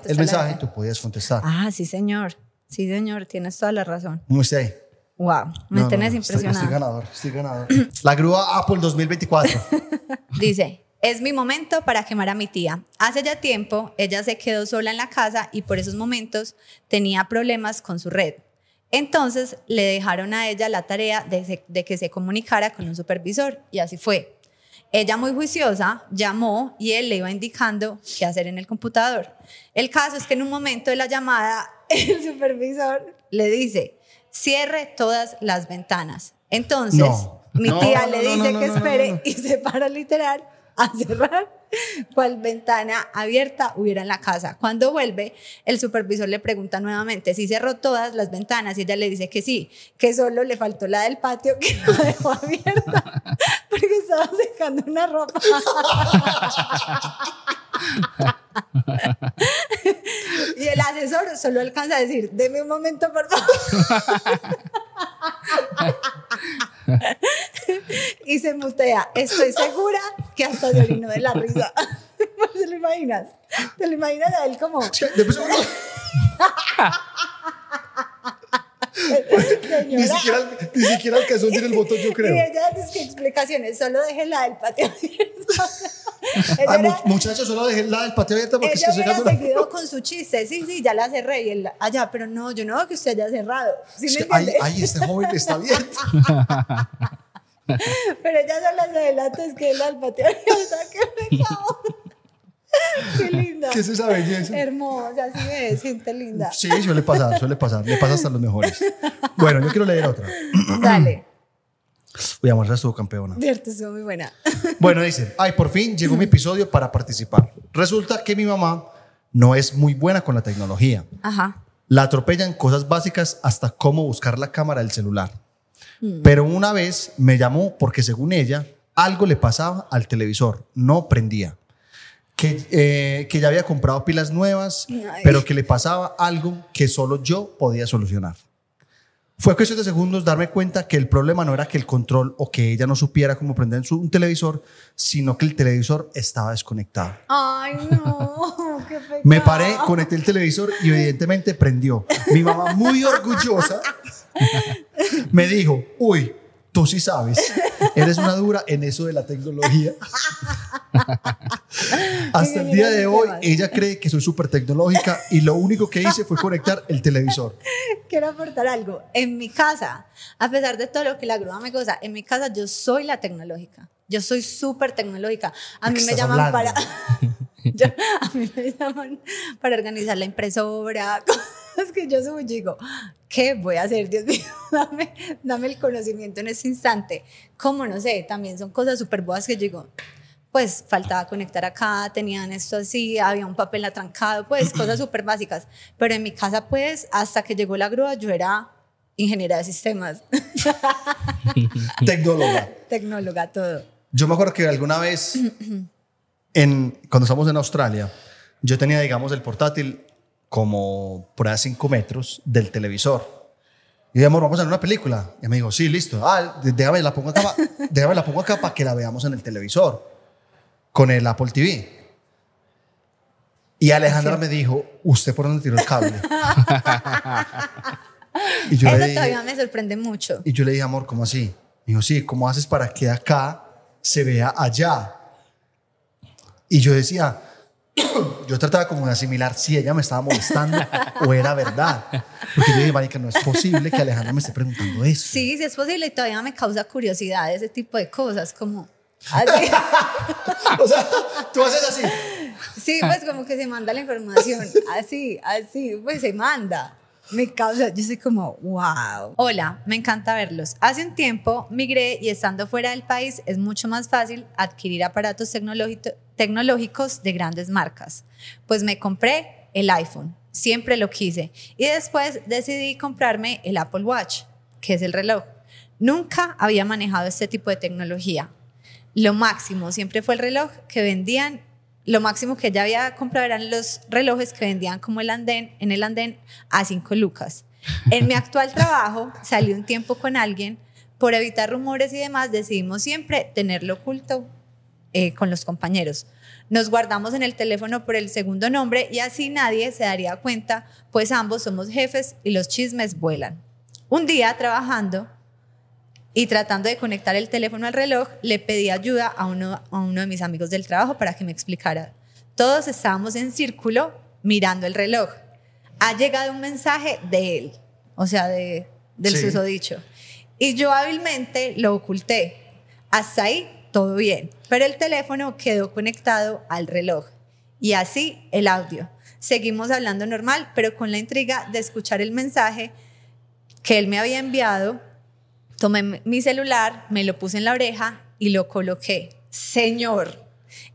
el la mensaje y tú podías contestar. Ah, sí, señor. Sí, señor. Tienes toda la razón. ¿Cómo está ahí? Wow. Me No, no, tenés no, estoy-. Estoy, ganador, estoy ganador. *clears throat* La grúa Apple 2024. *laughs* Dice, es mi momento para quemar a mi tía. Hace ya tiempo ella se quedó sola en la casa y por esos momentos tenía problemas con su red. Entonces le dejaron a ella la tarea de, se- de que se comunicara con un supervisor y así fue. Ella muy juiciosa llamó y él le iba indicando qué hacer en el computador. El caso es que en un momento de la llamada el supervisor le dice, cierre todas las ventanas. Entonces No. mi tía no, le no, dice no, que no, no, espere no. y se para literal a cerrar cual ventana abierta hubiera en la casa. Cuando vuelve, el supervisor le pregunta nuevamente si cerró todas las ventanas y ella le dice que sí, que solo le faltó la del patio que la dejó abierta *laughs* porque estaba secando una ropa. *laughs* y el asesor solo alcanza a decir, deme un momento, por favor. y se mutea. Estoy segura que hasta se orinó de la risa. ¿Te lo imaginas? ¿Te lo imaginas a él como, ni, siquiera, ni siquiera alcanzó a hundir el botón, yo Y creo. ella dice que explicaciones, solo déjela del patio abierto. *laughs* Ay, era- muchachos, solo dejé la del patio abierta porque ella es que sacando seguido con *laughs* su chiste, sí, sí, ya la cerré y él, allá, pero no, yo no veo que usted haya cerrado. ¿Sí Es me que, ay, ay, este joven está *laughs* abierto. Pero ella solo se adelanta, es que él al patio abierto, qué pecado. Qué linda. ¿Qué es esa belleza? Hermosa, así ves, gente linda. Sí, suele pasar, suele pasar. Le pasa hasta los mejores. Bueno, yo quiero leer otra. Dale. Uy, amor, esa estuvo campeona. Cierto, estuvo muy buena. *laughs* Bueno, dice, ay, por fin llegó mi episodio para participar. Resulta que mi mamá no es muy buena con la tecnología. Ajá. La atropellan cosas básicas hasta cómo buscar la cámara del celular. Pero una vez me llamó porque según ella, algo le pasaba al televisor, no prendía. Que, eh, que ya había comprado pilas nuevas, Ay. pero que le pasaba algo que solo yo podía solucionar. Fue cuestión de segundos darme cuenta que el problema no era que el control o que ella no supiera cómo prender un televisor, sino que el televisor estaba desconectado. Ay, no, *laughs* qué pecado. Me paré, conecté el televisor y evidentemente prendió. Mi mamá, muy orgullosa, *laughs* me dijo, uy, tú sí sabes, eres una dura en eso de la tecnología. *laughs* Hasta el día de hoy, ella cree que soy súper tecnológica y lo único que hice fue conectar el televisor. Quiero aportar algo. En mi casa, a pesar de todo lo que la grúa me goza, en mi casa yo soy la tecnológica. Yo soy súper tecnológica. A ¿De mí me llaman hablando? para... *laughs* yo- a mí me llaman para organizar la impresora, *laughs* *laughs* cosas que yo subo y digo, ¿qué voy a hacer? Dios *laughs* mío, dame, dame el conocimiento en ese instante. ¿Cómo? No sé, también son cosas súper boas que yo digo, pues faltaba conectar acá, tenían esto así, había un papel atrancado, pues *clears throat* cosas súper básicas. Pero en mi casa, pues, hasta que llegó la grúa, yo era ingeniera de sistemas, *laughs* Tecnóloga. tecnóloga, todo. Yo me acuerdo que alguna vez, en, cuando estábamos en Australia, yo tenía, digamos, el portátil como por a 5 metros del televisor. Y amor, vamos a ver una película. Y me dijo, sí, listo. Ah, déjame la pongo acá, *laughs* déjame la pongo acá para que la veamos en el televisor, con el Apple TV. Y Alejandra me dijo, ¿usted por dónde tiró el cable? *laughs* y yo Eso le dije, todavía me sorprende mucho. y yo le dije, amor, ¿cómo así? Me dijo, sí, ¿cómo haces para que acá se vea allá? Y yo decía, *coughs* yo trataba como de asimilar si ella me estaba molestando o era verdad. Porque yo dije, marica, no es posible que Alejandra me esté preguntando eso. Sí, sí es posible y todavía me causa curiosidad ese tipo de cosas, como *laughs* así. O sea, tú haces así. Sí, pues como que se manda la información, así, así, pues se manda. Me causa, yo soy como, wow. Hola, me encanta verlos. Hace un tiempo migré y estando fuera del país es mucho más fácil adquirir aparatos tecnológico- tecnológicos de grandes marcas. Pues me compré el iPhone, siempre lo quise. Y después decidí comprarme el Apple Watch, que es el reloj. Nunca había manejado este tipo de tecnología. Lo máximo siempre fue el reloj que vendían lo máximo que ya había comprado eran los relojes que vendían como el andén, en el andén a 5 lucas. En mi actual trabajo salí un tiempo con alguien, por evitar rumores y demás decidimos siempre tenerlo oculto eh, con los compañeros. Nos guardamos en el teléfono por el segundo nombre y así nadie se daría cuenta, pues ambos somos jefes y los chismes vuelan. Un día trabajando y tratando de conectar el teléfono al reloj, le pedí ayuda a uno, a uno de mis amigos del trabajo para que me explicara. Todos estábamos en círculo mirando el reloj. Ha llegado un mensaje de él, o sea, de, del Sí. susodicho. Y yo hábilmente lo oculté. Hasta ahí todo bien. Pero el teléfono quedó conectado al reloj. Y así el audio. Seguimos hablando normal, pero con la intriga de escuchar el mensaje que él me había enviado tomé mi celular, me lo puse en la oreja y lo coloqué. Señor,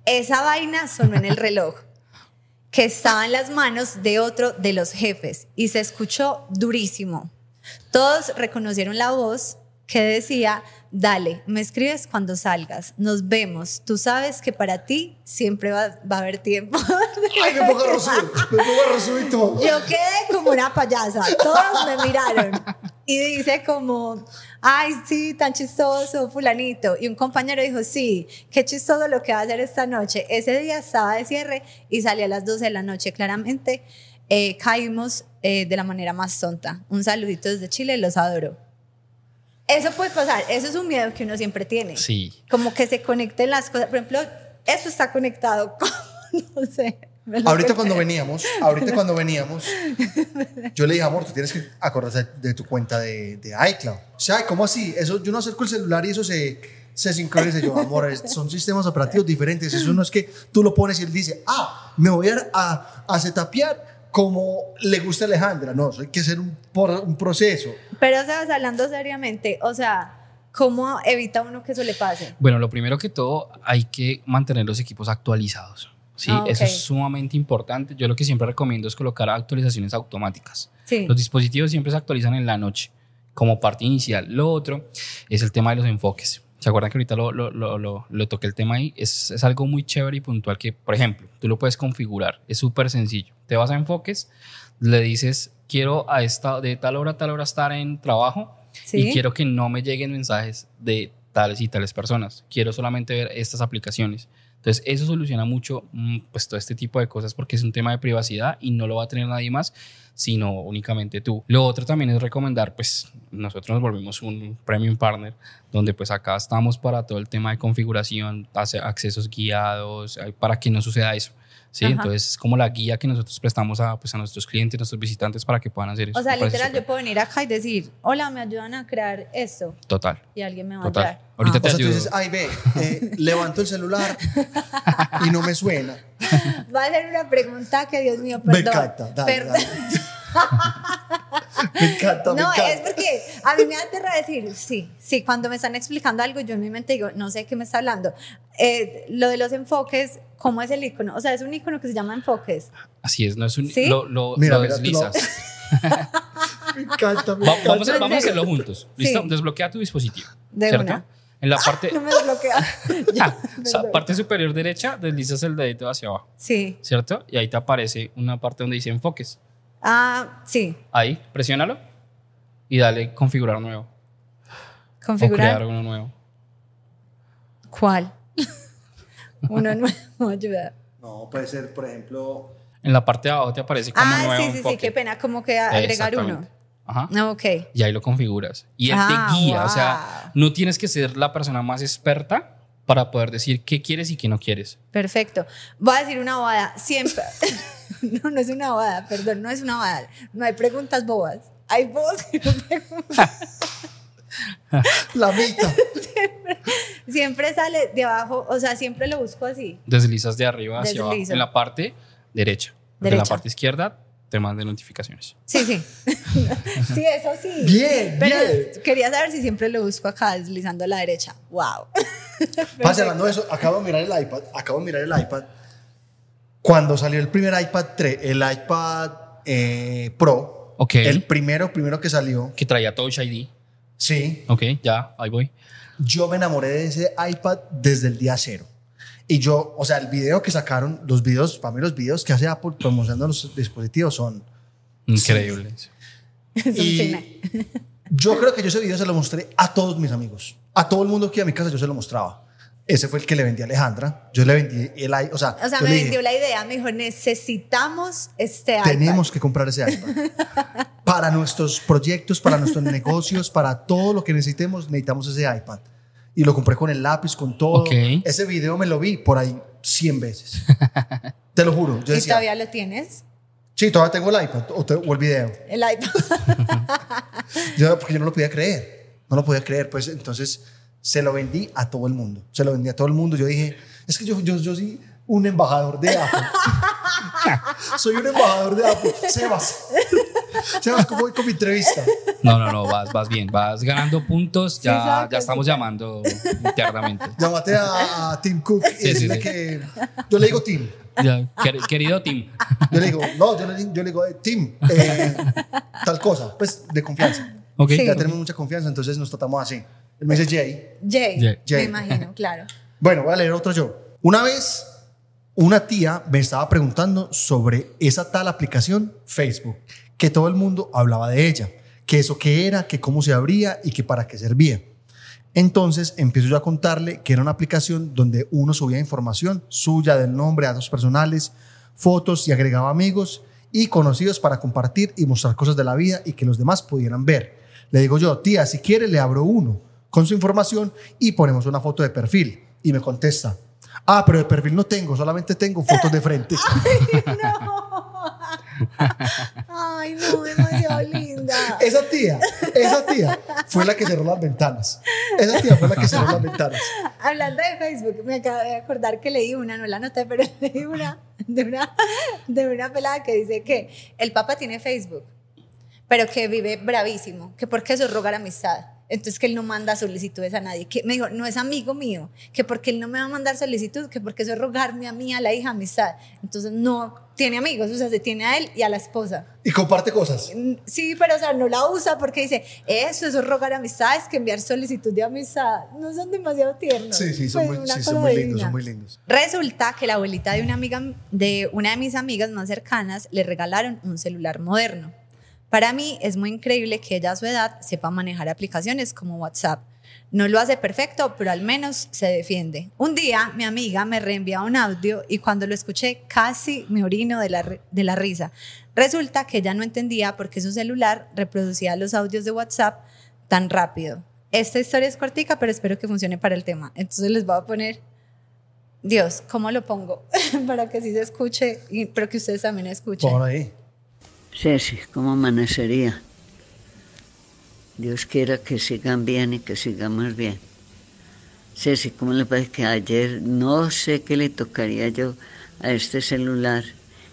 esa vaina sonó en el reloj que estaba en las manos de otro de los jefes y se escuchó durísimo. Todos reconocieron la voz que decía, dale, me escribes cuando salgas, nos vemos, tú sabes que para ti siempre va, va a haber tiempo. *laughs* Ay, me pongo rosudo, me pongo rosudo y todo. Yo quedé como una payasa, todos me miraron y dice como, ay, sí, tan chistoso, fulanito. Y un compañero dijo, sí, qué chistoso lo que va a hacer esta noche. Ese día estaba de cierre y salía a las 12 de la noche. Claramente eh, caímos eh, de la manera más tonta. Un saludito desde Chile, los adoro. Eso puede pasar, eso es un miedo que uno siempre tiene. Sí. Como que se conecten las cosas. Por ejemplo, eso está conectado con, *laughs* no sé. Ahorita cuando veníamos, ahorita cuando veníamos, *laughs* yo le dije, amor, tú tienes que acordarte de tu cuenta de, de iCloud. O sea, ¿cómo así? Eso, yo no acerco el celular y eso se, se sincroniza. Yo, amor, son sistemas operativos diferentes. Eso no es que tú lo pones y él dice, ah, me voy a, a, a setapear como le gusta a Alejandra. No, eso hay que hacer un, por- un proceso. Pero, ¿sabes? Hablando seriamente, o sea, ¿cómo evita uno que eso le pase? Bueno, lo primero que todo, hay que mantener los equipos actualizados. Sí, Ah, eso ok. es sumamente importante. Yo lo que siempre recomiendo es colocar actualizaciones automáticas. Sí. Los dispositivos siempre se actualizan en la noche como parte inicial. Lo otro es el tema de los enfoques. ¿Se acuerdan que ahorita lo, lo, lo, lo- toqué el tema ahí? Es, es algo muy chévere y puntual que, por ejemplo, tú lo puedes configurar. Es súper sencillo. Te vas a enfoques, le dices, quiero a esta, de tal hora a tal hora estar en trabajo Sí. y quiero que no me lleguen mensajes de tales y tales personas. Quiero solamente ver estas aplicaciones. Entonces, eso soluciona mucho mm, pues, todo este tipo de cosas porque es un tema de privacidad y no lo va a tener nadie más, sino únicamente tú. Lo otro también es recomendar, pues nosotros nos volvimos un premium partner, donde pues acá estamos para todo el tema de configuración, accesos guiados, eh, para que no suceda eso. ¿Sí? Ajá. Entonces, es como la guía que nosotros prestamos a, pues, a nuestros clientes, nuestros visitantes para que puedan hacer eso. O sea, Me literal, yo puedo venir acá y decir, hola, me ayudan a crear esto. Total. Y alguien me va a ayudar. Ahorita Ah. te O sea, tú ayudo. dices, ay, ve, eh, levanto el celular y no me suena. *laughs* Va a ser una pregunta que, Dios mío, Me perdón. encanta, dale, Perdón. dale. *laughs* Me encanta, me No, encanta. es porque a mí me aterra decir, sí, sí, cuando me están explicando algo, yo en mi mente digo, no sé de qué me está hablando. Eh, lo de los enfoques, ¿cómo es el icono? O sea, es un icono que se llama enfoques. Así es, no es un. ¿Sí? Lo, lo, Mira, lo mira, lo-. *laughs* Me encanta, me Va- encanta. vamos, a, ¿En vamos a hacerlo juntos. Sí. ¿Listo? Desbloquea tu dispositivo. De ¿Cierto? una. En la parte, *laughs* No me desbloquea. Ya, o sea, perdón. parte superior derecha, deslizas el dedito hacia abajo. Sí. ¿Cierto? Y ahí te aparece una parte donde dice enfoques. Ah, sí. Ahí, presiónalo y dale configurar nuevo. O Configurar. crear uno nuevo. ¿Cuál? *laughs* Uno nuevo, *laughs* ayuda. No, puede ser, por ejemplo, En la parte de abajo te aparece como Ah, nuevo sí, sí, sí, enfoque. qué pena, como que agregar uno. Ajá. Ok. Y ahí lo configuras. Y él Ah, te guía. O sea, no tienes que ser la persona más experta para poder decir qué quieres y qué no quieres. Perfecto. Voy a decir una bobada. Siempre. *laughs* no, no es una bobada, perdón, no es una bobada. No hay preguntas bobas. Hay bobas y no preguntas. *laughs* La mitad. Siempre sale de abajo, o sea, siempre lo busco así. Deslizas de arriba hacia abajo. Deslizo. En la parte derecha. Porque en la Derecha. parte izquierda te mandan notificaciones. Sí, sí. *laughs* sí, eso sí. Bien, Pero bien. quería saber si siempre lo busco acá, deslizando a la derecha. Wow. *laughs* Pase hablando de eso, acabo de mirar el iPad, acabo de mirar el iPad. Cuando salió el primer iPad 3, el iPad eh, Pro, Ok. el primero, primero que salió, Que traía Touch ID. sí, Ok, ya, ahí voy. yo me enamoré de ese iPad desde el día cero. Y yo, o sea, el video que sacaron, los videos, para mí los videos que hace Apple promocionando los dispositivos son... Increíble. *laughs* Es un Y *laughs* yo creo que yo ese video se lo mostré a todos mis amigos. A todo el mundo que iba a mi casa yo se lo mostraba. Ese fue el que le vendí a Alejandra. Yo le vendí el i- o sea, O sea, me dije, vendió la idea. Me dijo, necesitamos este iPad. tenemos que comprar ese iPad. *laughs* para nuestros proyectos, para nuestros negocios, para todo lo que necesitemos, necesitamos ese iPad. Y lo compré con el lápiz, con todo. Ese video me lo vi por ahí 100 veces. *laughs* Te lo juro. Yo ¿Y decía, todavía lo tienes? sí, todavía tengo el iPad o, te- o el video. El iPad. *laughs* Yo, porque yo no lo podía creer. No lo podía creer. Pues entonces se lo vendí a todo el mundo. Se lo vendí a todo el mundo. Yo dije, es que yo, yo, yo soy un embajador de Apple. *laughs* soy un embajador de Apple. Sebas. *laughs* Sebas, ¿cómo voy con mi entrevista? No, no, no, vas, vas bien. Vas ganando puntos. Ya, exacto, ya estamos sí. llamando internamente. *laughs* Llámate a, a Tim Cook y Sí, sí, sí. que. Yo le digo Tim. Querido Tim. *laughs* Yo le digo, no, yo le, yo le digo, eh, Tim, eh, tal cosa. Pues de confianza. Ok. Sí. Ya tenemos mucha confianza, entonces nos tratamos así. Él me dice Jay. Jay, Jay. Jay. me imagino, claro. Bueno, voy a leer otro yo. Una vez, una tía me estaba preguntando sobre esa tal aplicación Facebook, que todo el mundo hablaba de ella, que eso qué era, que cómo se abría y que para qué servía. Entonces empiezo yo a contarle que era una aplicación donde uno subía información suya, del nombre, datos personales, fotos y agregaba amigos y conocidos para compartir y mostrar cosas de la vida y que los demás pudieran ver. Le digo yo, tía, si quiere le abro uno con su información y ponemos una foto de perfil. Y me contesta, ah, pero de perfil no tengo, solamente tengo fotos de frente. *laughs* Ay, no, *laughs* demasiado linda. Esa tía, esa tía fue la que cerró las ventanas. Esa tía fue la que cerró las ventanas. Hablando de Facebook, me acabo de acordar que leí una, no la anoté, pero *laughs* leí una de una, de una pelada que dice que el Papa tiene Facebook, pero que vive bravísimo, que porque eso es rogar amistad. Entonces que él no manda solicitudes a nadie. Que me dijo, no es amigo mío, que porque él no me va a mandar solicitud, que porque eso es rogarme a mí, a la hija, amistad. Entonces no tiene amigos, o sea, se tiene a él y a la esposa. Y comparte cosas. Mm, Sí, pero o sea, no la usa porque dice, eso, eso es rogar amistades, que enviar solicitud de amistad. No son demasiado tiernos. Sí, sí, son Pues, muy, una sí, cosa son muy lindos, son muy lindos. Resulta que la abuelita de una amiga de una de mis amigas más cercanas le regalaron un celular moderno. Para mí es muy increíble que ella a su edad sepa manejar aplicaciones como WhatsApp. No lo hace perfecto, pero al menos se defiende. Un día mi amiga me reenvía un audio y cuando lo escuché casi me orino de la, de la risa. Resulta que ella no entendía por qué su celular reproducía los audios de WhatsApp tan rápido. Esta historia es cortica, pero espero que funcione para el tema. Entonces les voy a poner Dios, ¿cómo lo pongo? *laughs* Para que sí se escuche, y, pero que ustedes también escuchen. Por ahí. Ceci, ¿cómo amanecería? Dios quiera que sigan bien y que sigamos bien. Ceci, ¿cómo le parece que ayer no sé qué le tocaría yo a este celular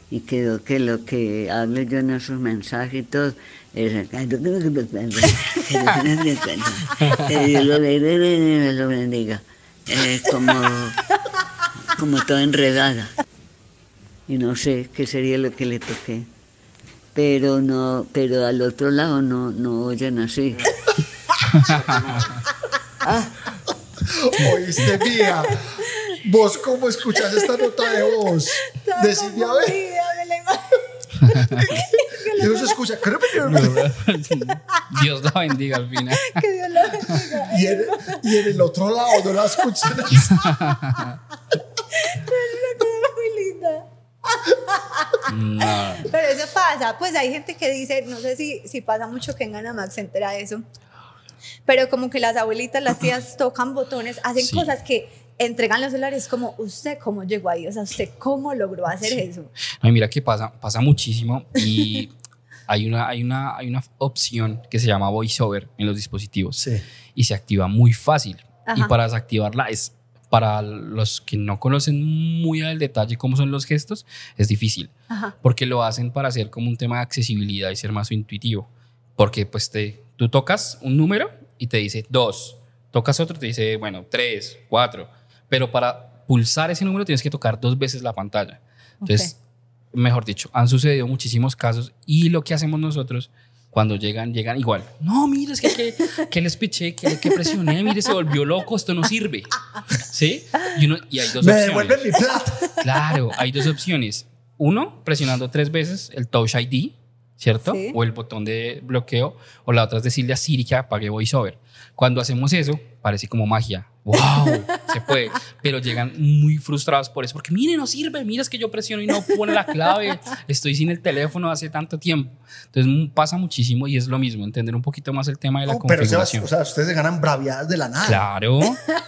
y quedó que lo que hable yo en esos mensajes y todo es *laughs* que Dios lo bendiga. Eh, como, como toda enredada. Y no sé qué sería lo que le toqué pero no, pero al otro lado no, no oyen así. Oíste, mía. ¿Vos cómo escuchas esta nota de voz? Decime a ver. la *laughs* se escucha. *laughs* Dios la bendiga al final. que Dios lo bendiga. Y en, y en el otro lado no la escuchan. *laughs* Es una cosa muy linda. No. Pero eso es pasa, pues hay gente que dice, no sé si, si pasa mucho que en Ganamax se entera de eso, pero como que las abuelitas, las tías *laughs* tocan botones, hacen Sí. cosas que entregan los celulares como, ¿usted cómo llegó ahí? O sea, ¿usted cómo logró hacer eso? No, y mira que pasa, pasa muchísimo y *laughs* hay una, hay, una, hay una opción que se llama VoiceOver en los dispositivos Sí. y se activa muy fácil. Y Ajá. para desactivarla es, para los que no conocen muy al detalle cómo son los gestos, es difícil. Ajá. Porque lo hacen para hacer como un tema de accesibilidad y ser más intuitivo. Porque pues te, tú tocas un número y te dice dos. Tocas otro y te dice, bueno, tres, cuatro. Pero para pulsar ese número tienes que tocar dos veces la pantalla. Entonces, mejor dicho, han sucedido muchísimos casos y lo que hacemos nosotros cuando llegan, llegan igual. No, mire, es que, que, que les piché, que, que presioné, mire, se volvió loco, esto no sirve. ¿Sí? Y, uno- y hay dos Me opciones. devuelven mi plata. Claro, hay dos opciones. Uno, presionando tres veces el Touch ID, ¿cierto? Sí. O el botón de bloqueo. O la otra es decirle a Siri que apague VoiceOver. Cuando hacemos eso, parece como magia. ¡Wow! Se puede. Pero llegan muy frustrados por eso. Porque mire, no sirve. Mira, es que yo presiono y no pone la clave. Estoy sin el teléfono hace tanto tiempo. Entonces mm, pasa muchísimo y es lo mismo. Entender un poquito más el tema de la pero Sebas, configuración. o sea, ustedes se ganan braviadas de la nada. Claro.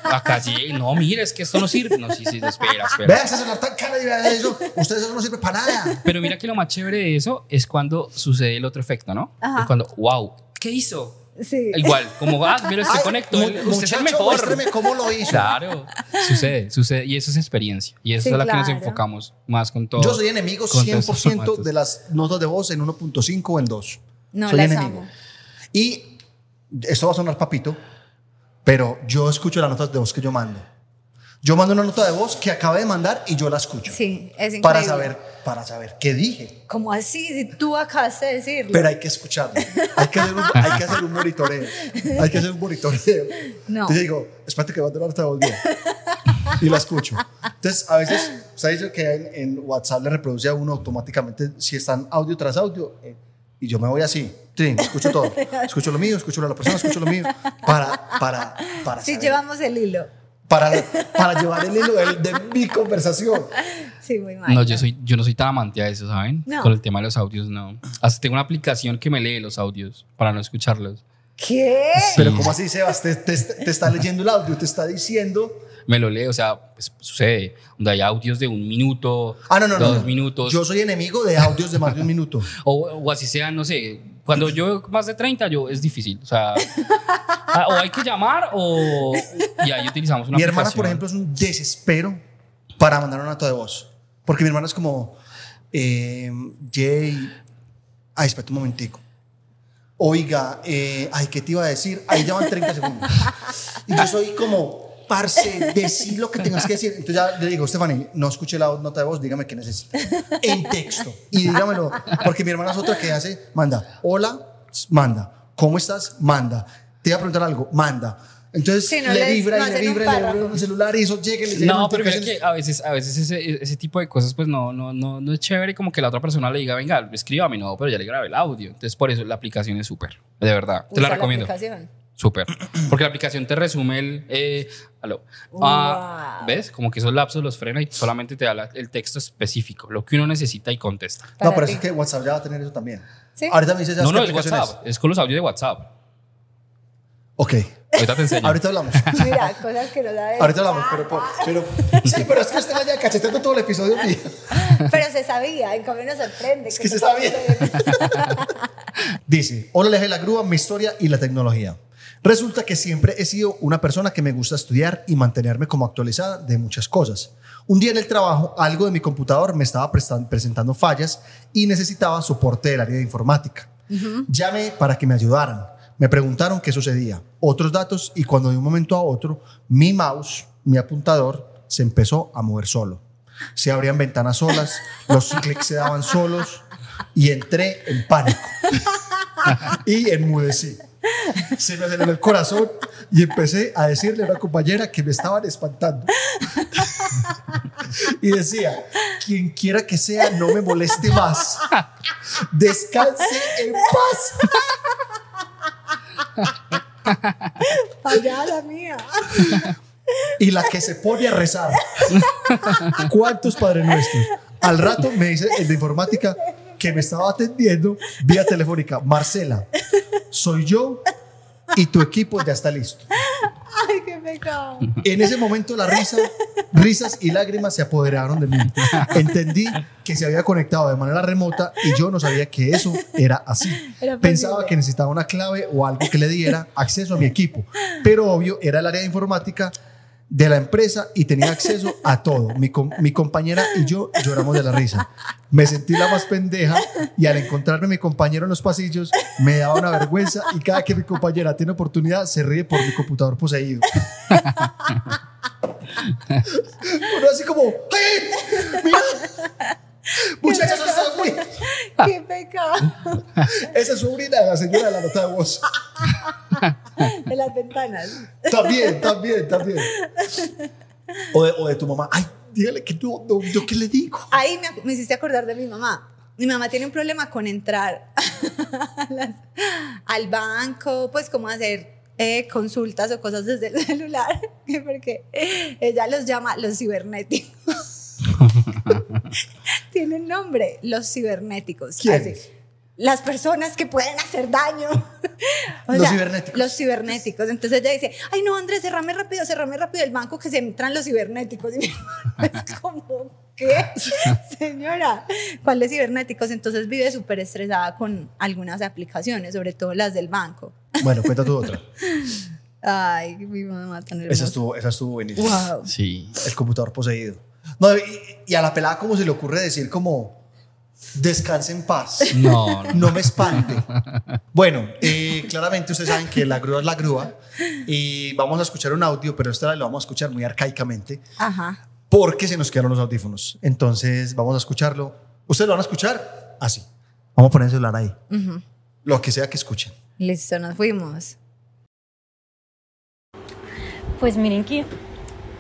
Acá llegué. No, mire, es que esto no sirve. No, sí, sí, espera, espera. Vea ese celular tan caro y vea eso. Ustedes eso no sirve para nada. Pero mira que lo más chévere de eso es cuando sucede el otro efecto, ¿no? Ajá. Es cuando, wow, ¿qué hizo? Sí. Igual, como, ah, mira, *laughs* se Ay, conectó, mu- él- usted es el muchacho, mejor. muéstreme cómo lo hizo. Claro, sucede, sucede. Y eso es experiencia. Y eso Sí, es a la que nos enfocamos más con todo. Yo soy enemigo con todos estos 100% formatos. de las notas de voz en 1.5 o en 2. No, soy enemigo. amo. Y esto va a sonar papito, pero yo escucho las notas de voz que yo mando. Yo mando una nota de voz que acabé de mandar y yo la escucho. Sí, es increíble. para saber, para saber qué dije. ¿Cómo así? Si tú acabaste de decirlo. Pero hay que escucharlo. Hay que hacer un, hay que hacer un monitoreo. Hay que hacer un monitoreo. No. Entonces digo, espérate que mando una nota de voz bien. Y la escucho. Entonces, a veces, ¿sabes que en, en WhatsApp le reproduce a uno automáticamente si están audio tras audio? Eh, y yo me voy así. Sí, escucho todo. Escucho lo mío, escucho lo de la persona, escucho lo mío. Para, para, para. Sí, saber. llevamos el hilo. Para, para llevar el hilo de, de mi conversación. Sí, muy mal. No, yo, soy, yo no soy tan amante a eso, ¿saben? No. Con el tema de los audios, no. Hasta tengo una aplicación que me lee los audios para no escucharlos. ¿Qué? Pero ¿cómo así, Sebas? Te, te- te está leyendo el audio, te está diciendo... Me lo lee, o sea, pues, sucede. Donde hay audios de un minuto, Ah, no, no, no. dos no. minutos. Yo soy enemigo de audios de más de un minuto. *laughs* O, o así sea, no sé. Cuando yo más de 30, yo, es difícil. O sea, *laughs* ah, o hay que llamar o. Y ahí utilizamos una mi hermana, por ejemplo, es un desespero para mandar una nota de voz. Porque mi hermana es como, eh, Jay, ay, espérate un momentico. Oiga, eh, ay, ¿qué te iba a decir? Ahí ya van 30 segundos. Y yo soy como, parce, decí lo que tengas que decir. Entonces ya le digo, Stephanie, no escuché la nota de voz, dígame qué necesita. En texto. Y dígamelo. Porque mi hermana es otra que hace, manda, hola, manda. ¿Cómo estás? Manda. Te iba a preguntar algo, manda. Entonces Sí, no le vibra no y le vibra y le vibra en el celular y eso llega y le llega No, pero mira que a veces, a veces ese, ese tipo de cosas, pues no, no, no, no es chévere como que la otra persona le diga, venga, escríbame, no, pero ya le grabé el audio. Entonces, por eso la aplicación es súper, de verdad. Te la Usa recomiendo. aplicación. Súper. Porque la aplicación te resume el. Eh, aló. Ah, Wow. ¿Ves? Como que esos lapsos los frena y solamente te da la- el texto específico, lo que uno necesita y contesta. No, pero ti. es que WhatsApp ya va a tener eso también. ¿Sí? Ahorita me dices ya No, no, es WhatsApp. Es con los audios de WhatsApp. Ok. Ahorita te enseño. Ahorita hablamos. Mira, cosas que no sabes. Ahorita hablamos, pero, pero, pero- *laughs* sí, pero es que usted vaya cacheteando todo el episodio mío. Pero se sabía, en cambio nos sorprende. Es que se sabía. Dice, hola Leje la Grúa, mi historia y la tecnología. Resulta que siempre he sido una persona que me gusta estudiar y mantenerme como actualizada de muchas cosas. Un día en el trabajo, algo de mi computador me estaba presentando fallas y necesitaba soporte del área de informática. Llamé para que me ayudaran. Me preguntaron qué sucedía, otros datos y cuando de un momento a otro mi mouse, mi apuntador, se empezó a mover solo. Se abrían ventanas solas, los *laughs* clics se daban solos y entré en pánico *laughs* y enmudecí. Se me aceleró el corazón y empecé a decirle a una compañera que me estaban espantando. Y decía, quien quiera que sea, no me moleste más. Descanse en paz. Fallada mía. Y la que se pone a rezar. ¿Cuántos padres nuestros? Al rato me dice el de informática que me estaba atendiendo vía telefónica. Marcela, soy yo y tu equipo ya está listo. Ay, qué pecado. En ese momento la risa, risas y lágrimas se apoderaron de mí. Entendí que se había conectado de manera remota y yo no sabía que eso era así. Era Pensaba que necesitaba una clave o algo que le diera acceso a mi equipo, pero obvio era el área de informática de la empresa y tenía acceso a todo. Mi, com- mi compañera y yo lloramos de la risa. Me sentí la más pendeja y al encontrarme mi compañero en los pasillos me daba una vergüenza y cada que mi compañera tiene oportunidad se ríe por mi computador poseído. *laughs* Uno así como, ¡ay! ¡Mira! *laughs* Muchachos, eso es muy... Qué pecado. *laughs* Esa es sobrina de la señora de la nota de voz. De *laughs* las ventanas. También, también, también. O de, o de tu mamá. Ay, dígale que no, no, ¿yo qué le digo? Ahí me, me hiciste acordar de mi mamá. Mi mamá tiene un problema con entrar las- al banco, pues como hacer eh, consultas o cosas desde el celular, porque ella los llama los cibernéticos. *laughs* Tienen nombre, los cibernéticos. Las personas que pueden hacer daño. *laughs* O Los cibernéticos. Los cibernéticos. Entonces ella dice, ay no, Andrés, cerrame rápido, cerrame rápido el banco que se entran los cibernéticos. *laughs* Y mi mamá es como, ¿qué? Señora, ¿cuáles cibernéticos? Entonces vive súper estresada con algunas aplicaciones, sobre todo las del banco. Bueno, cuenta tu otra. Ay, mi mamá tan hermosa. Esa estuvo, esa estuvo buenísima. Wow. Sí. El computador poseído. No, y, y a la pelada, como se le ocurre decir, como, descanse en paz. No, no. *laughs* No me espante. Bueno, eh, claramente ustedes saben que la grúa es la grúa y vamos a escuchar un audio, pero esta vez lo vamos a escuchar muy arcaicamente Ajá. porque se nos quedaron los audífonos. Entonces vamos a escucharlo. ¿Ustedes lo van a escuchar? Así. Vamos a poner el celular ahí. Lo que sea que escuchen. Listo, nos fuimos. Pues miren que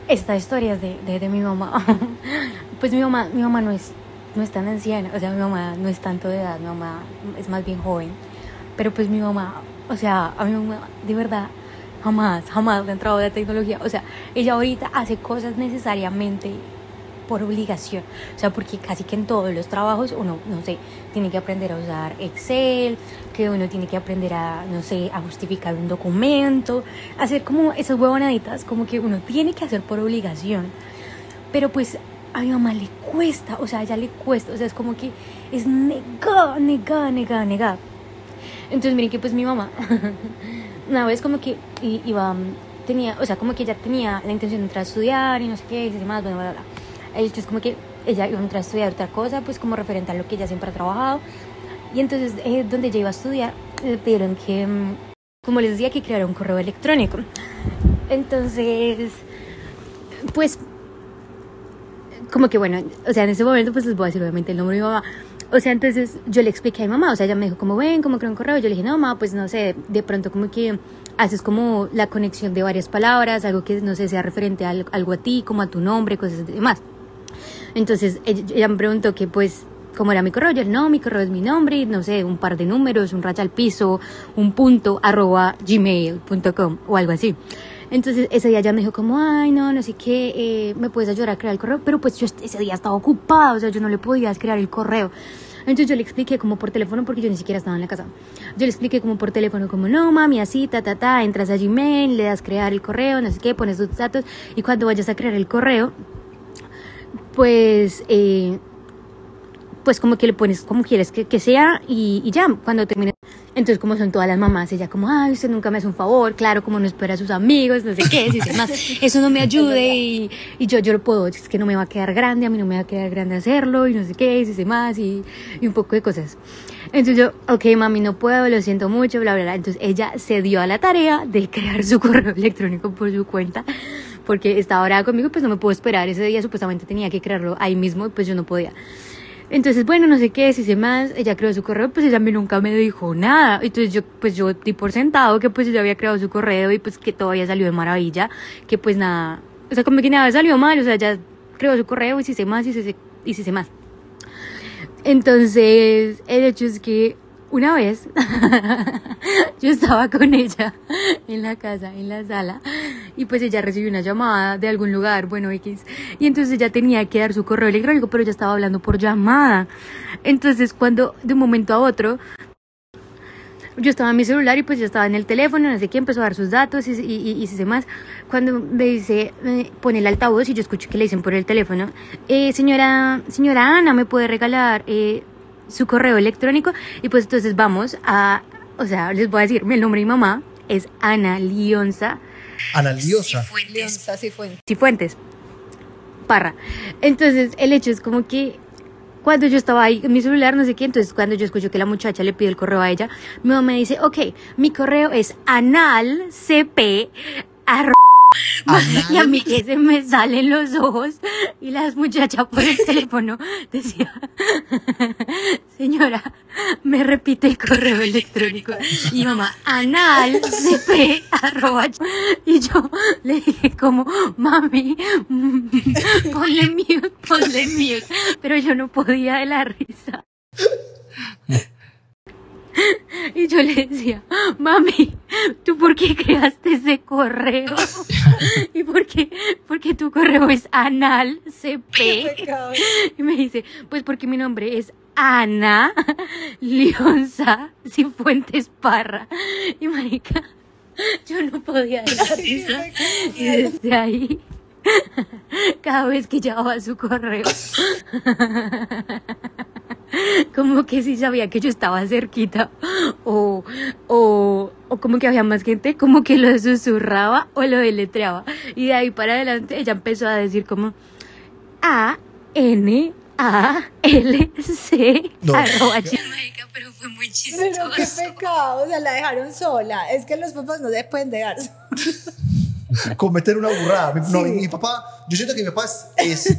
esta historia es de, de, de mi mamá. *laughs* Pues mi mamá, mi mamá no es, no es tan anciana, o sea, mi mamá no es tanto de edad, mi mamá es más bien joven. Pero pues mi mamá, o sea, a mi mamá de verdad jamás, jamás le ha entrado de tecnología. O sea, ella ahorita hace cosas necesariamente por obligación. O sea, porque casi que en todos los trabajos uno, no sé, tiene que aprender a usar Excel, que uno tiene que aprender a, no sé, a justificar un documento, hacer como esas huevonaditas, como que uno tiene que hacer por obligación. Pero pues a mi mamá le cuesta, o sea, a ella le cuesta, o sea, es como que es negada, negada, negada, negada. Entonces miren que pues mi mamá, *laughs* una vez como que iba, tenía, o sea, como que ella tenía la intención de entrar a estudiar y no sé qué, y demás, bla, bla, bla. Entonces como que ella iba a estudiar otra cosa, pues como referente a lo que ella siempre ha trabajado. Y entonces eh, donde ella iba a estudiar, le pidieron que, mm, como les decía, que creara un correo electrónico. Entonces, pues como que bueno, o sea, en ese momento pues les voy a decir obviamente el nombre de mi mamá. O sea, entonces yo le expliqué a mi mamá, o sea, ella me dijo como ven, como creo un correo, yo le dije, no, mamá, pues no sé, de pronto como que haces como la conexión de varias palabras, algo que no sé, sea referente a algo a ti, como a tu nombre, cosas demás. Entonces ella, me preguntó que pues cómo era mi correo, yo no, mi correo es mi nombre, no sé, un par de números, un raya al piso, un punto, arroba gmail.com o algo así. Entonces ese día ya me dijo como, ay, no, no sé qué, eh, me puedes ayudar a crear el correo, pero pues yo ese día estaba ocupada, o sea, yo no le podía crear el correo. Entonces yo le expliqué como por teléfono, porque yo ni siquiera estaba en la casa. Yo le expliqué como por teléfono, como, no, mami, así, ta, ta, ta, entras a Gmail, le das crear el correo, no sé qué, pones tus datos, y cuando vayas a crear el correo, pues, eh, pues como que le pones como quieres que, que sea y, ya, cuando termine. Entonces, como son todas las mamás, ella como, ay, usted nunca me hace un favor, claro, como no espera a sus amigos, no sé qué, si más, eso no me ayude y, yo, yo lo puedo, es que no me va a quedar grande, a mí no me va a quedar grande hacerlo y no sé qué, si más y, y un poco de cosas. Entonces yo, ok, mami, no puedo, lo siento mucho, bla, bla, bla. Entonces ella se dio a la tarea de crear su *laughs* correo electrónico por su cuenta, porque estaba ahora conmigo, pues no me puedo esperar. Ese día supuestamente tenía que crearlo ahí mismo, pues yo no podía. Entonces, bueno, no sé qué, si sé más, ella creó su correo, pues ella a mí nunca me dijo nada. Entonces yo, pues yo di por sentado que pues ella había creado su correo y pues que todo había salido de maravilla, que pues nada, o sea, como que nada salió mal, o sea, ya creó su correo y si sé más, y si sé, y si sé más. Entonces, el hecho es que una vez *laughs* yo estaba con ella en la casa, en la sala, y pues ella recibió una llamada de algún lugar, bueno, X, y entonces ella tenía que dar su correo electrónico, pero ella estaba hablando por llamada. Entonces, cuando de un momento a otro yo estaba en mi celular y pues yo estaba en el teléfono, no sé qué, empezó a dar sus datos y, y, y, más. Cuando me dice, pone el altavoz y yo escucho que le dicen por el teléfono, eh, señora, señora Ana, ¿me puede regalar eh, su correo electrónico? Y pues entonces vamos a, o sea, les voy a decir, el nombre de mi mamá es Ana Lionza. Ana Lionza. Lionza Cifuentes. Cifuentes. Parra. Entonces, el hecho es como que cuando yo estaba ahí en mi celular, no sé qué, entonces cuando yo escucho que la muchacha le pide el correo a ella, mi mamá me dice, ok, mi correo es analcp *laughs* y a mí que se me salen los ojos y las muchachas por el teléfono *laughs* decía, *laughs* señora, me repite el correo electrónico. Y mamá, analcp arroba. Y yo le dije como, mami, ponle mute, ponle mute. Pero yo no podía de la risa. *laughs* Y yo le decía, mami, ¿tú por qué creaste ese correo? *laughs* ¿Y por qué? Porque tu correo es anal CP. *laughs* Y me dice, pues porque mi nombre es Ana Lionza Cifuentes Parra. Y marica, yo no podía dejar. Y desde ahí, *laughs* cada vez que llevaba su correo, *laughs* como que si sabía que yo estaba cerquita o, o, o como que había más gente, como que lo susurraba o lo deletreaba. Y de ahí para adelante ella empezó a decir como A, N, A, L, C, No. arroba *laughs* pero fue muy Pero qué chistoso. pecado, o sea, la dejaron sola. Es que los papás no se pueden dejar solos. *laughs* cometer una burrada. No, Sí. mi, mi papá, yo siento que mi papá es, es,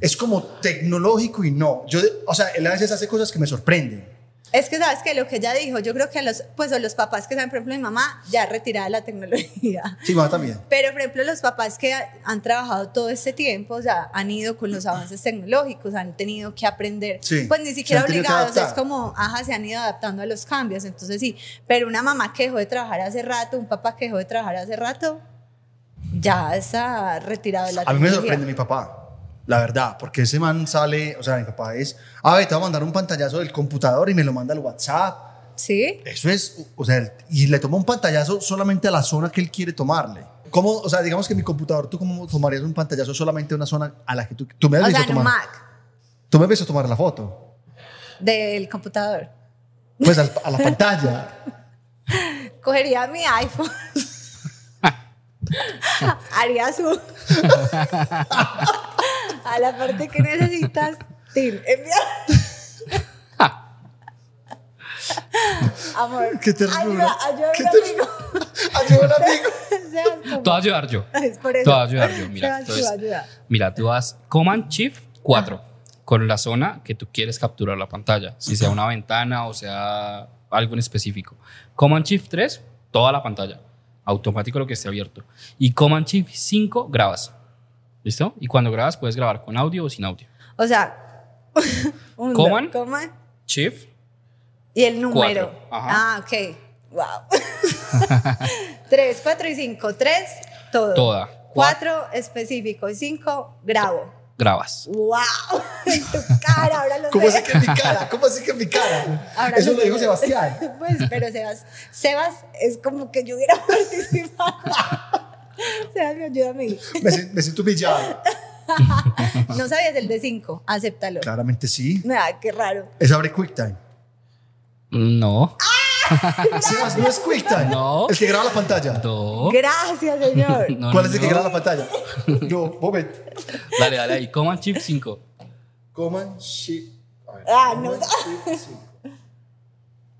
es como tecnológico y no. Yo, o sea, él a veces hace cosas que me sorprenden. Es que sabes que lo que ella dijo, yo creo que a los, pues, a los papás que saben, por ejemplo, mi mamá ya retirada de la tecnología. Sí, mamá también. Pero, por ejemplo, los papás que han trabajado todo este tiempo, o sea, han ido con los avances tecnológicos, han tenido que aprender, Sí, pues ni siquiera obligados, es como, ajá, se han ido adaptando a los cambios, entonces sí. Pero una mamá que dejó de trabajar hace rato, un papá que dejó de trabajar hace rato, ya está retirado de la A mí me tecnología. sorprende mi papá, la verdad, porque ese man sale, o sea, mi papá es, a ver, te voy a mandar un pantallazo del computador y me lo manda al WhatsApp. ¿Sí? Eso es, o sea, y le toma un pantallazo solamente a la zona que él quiere tomarle. ¿Cómo, o sea, digamos que mi computador, ¿tú cómo tomarías un pantallazo solamente a una zona a la que tú, tú me has O visto sea, en tomar? Mac Tú me has visto tomar la foto. del computador. Pues al- a la pantalla. *laughs* Cogería mi iPhone. *laughs* *laughs* Haría su. A la parte que necesitas. tin, enviar. Amor. Qué ternura. Ayuda, ayuda a un *laughs* amigo. Ayuda un amigo. Te voy a ayudar yo. Es por eso. Te voy a ayudar yo. Mira, entonces, ayuda. mira, tú vas Command Shift 4 con la zona que tú quieres capturar la pantalla, si sea una ventana o sea algo en específico. Command Shift 3, toda la pantalla, automático lo que esté abierto. Y Command Shift 5, grabas. ¿Listo? Y cuando grabas puedes grabar con audio o sin audio. O sea. *laughs* un, Coman. coman, Shift, Y el número. Cuatro, ajá. Ah, ok. Wow. *laughs* Tres, cuatro y cinco. Tres, todo. Toda. Cuatro, específico. Y cinco, grabo. grabas. ¡Wow! *laughs* En tu cara, ahora lo ¿Cómo sé. así que en mi cara? ¿Cómo así que en mi cara? Ahora Eso lo lo dijo. Sebastián. Pues, pero Sebas, Sebas es como que yo hubiera participado. *laughs* Sebas me ayuda a mí. Me, me siento pillado. *laughs* No sabías el de cinco, acéptalo. Claramente sí. Ay, qué raro. Es abre QuickTime. No. Sebas, no es QuickTime. No. El que graba la pantalla. No. Gracias, señor. *laughs* No, ¿Cuál no, es el que graba la pantalla? No, momento. Dale, dale ahí. Command Shift 5. Coman shit. A ver. Ah, no Command. Shift cinco.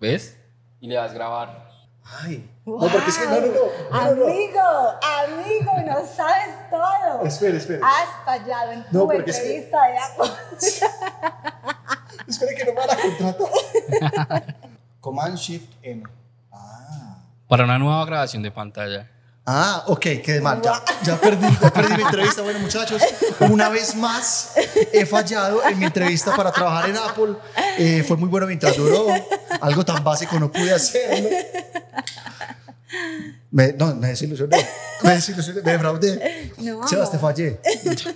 ¿Ves? Y le das grabar. Ay. No, porque es que no, no, no. no, no. Amigo, amigo, no sabes todo. Espere, espere. Has fallado en tu No, porque es que- entrevista de Apple. *laughs* Espere que no me van a contratar. Command Shift M. Ah. Para una nueva grabación de pantalla. Ah, ok, quedé mal. Ya, ya perdí, ya perdí mi entrevista. Bueno, muchachos, una vez más he fallado en mi entrevista para trabajar en Apple. Eh, fue muy bueno mientras duró. algo tan básico no pude hacerlo. Me, no, me desilusioné. Me desilusioné, me defraudé. No. Sebas, te fallé.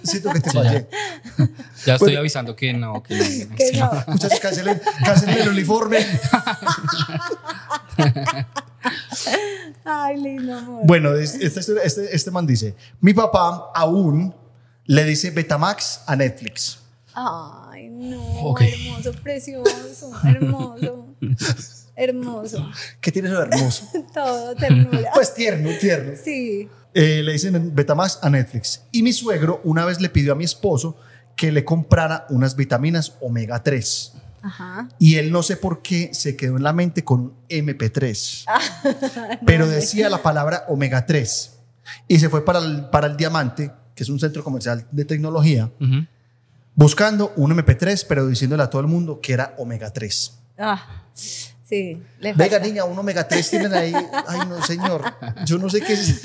Siento que te Sí, fallé. Ya estoy Bueno. avisando que no, que no. Que no. Muchachos, cancelen, cancelen el uniforme. *laughs* *laughs* Ay, lindo amor. Bueno, es- este, este, este man dice, mi papá aún le dice Betamax a Netflix. Ay, no, hermoso, precioso, hermoso, hermoso, ¿Qué tiene eso de hermoso? *laughs* todo ternura. Pues tierno, tierno. Sí, Eh, le dicen Betamax a Netflix. Y mi suegro una vez le pidió a mi esposo que le comprara unas vitaminas omega 3. Ajá. Y él no sé por qué se quedó en la mente con un MP3. *laughs* pero decía la palabra omega 3. Y se fue para el, para el Diamante, que es un centro comercial de tecnología, buscando un MP3, pero diciéndole a todo el mundo que era omega 3. Ah, sí, le Venga, niña, un omega 3 tienen ahí. Ay, no, señor. Yo no sé qué es.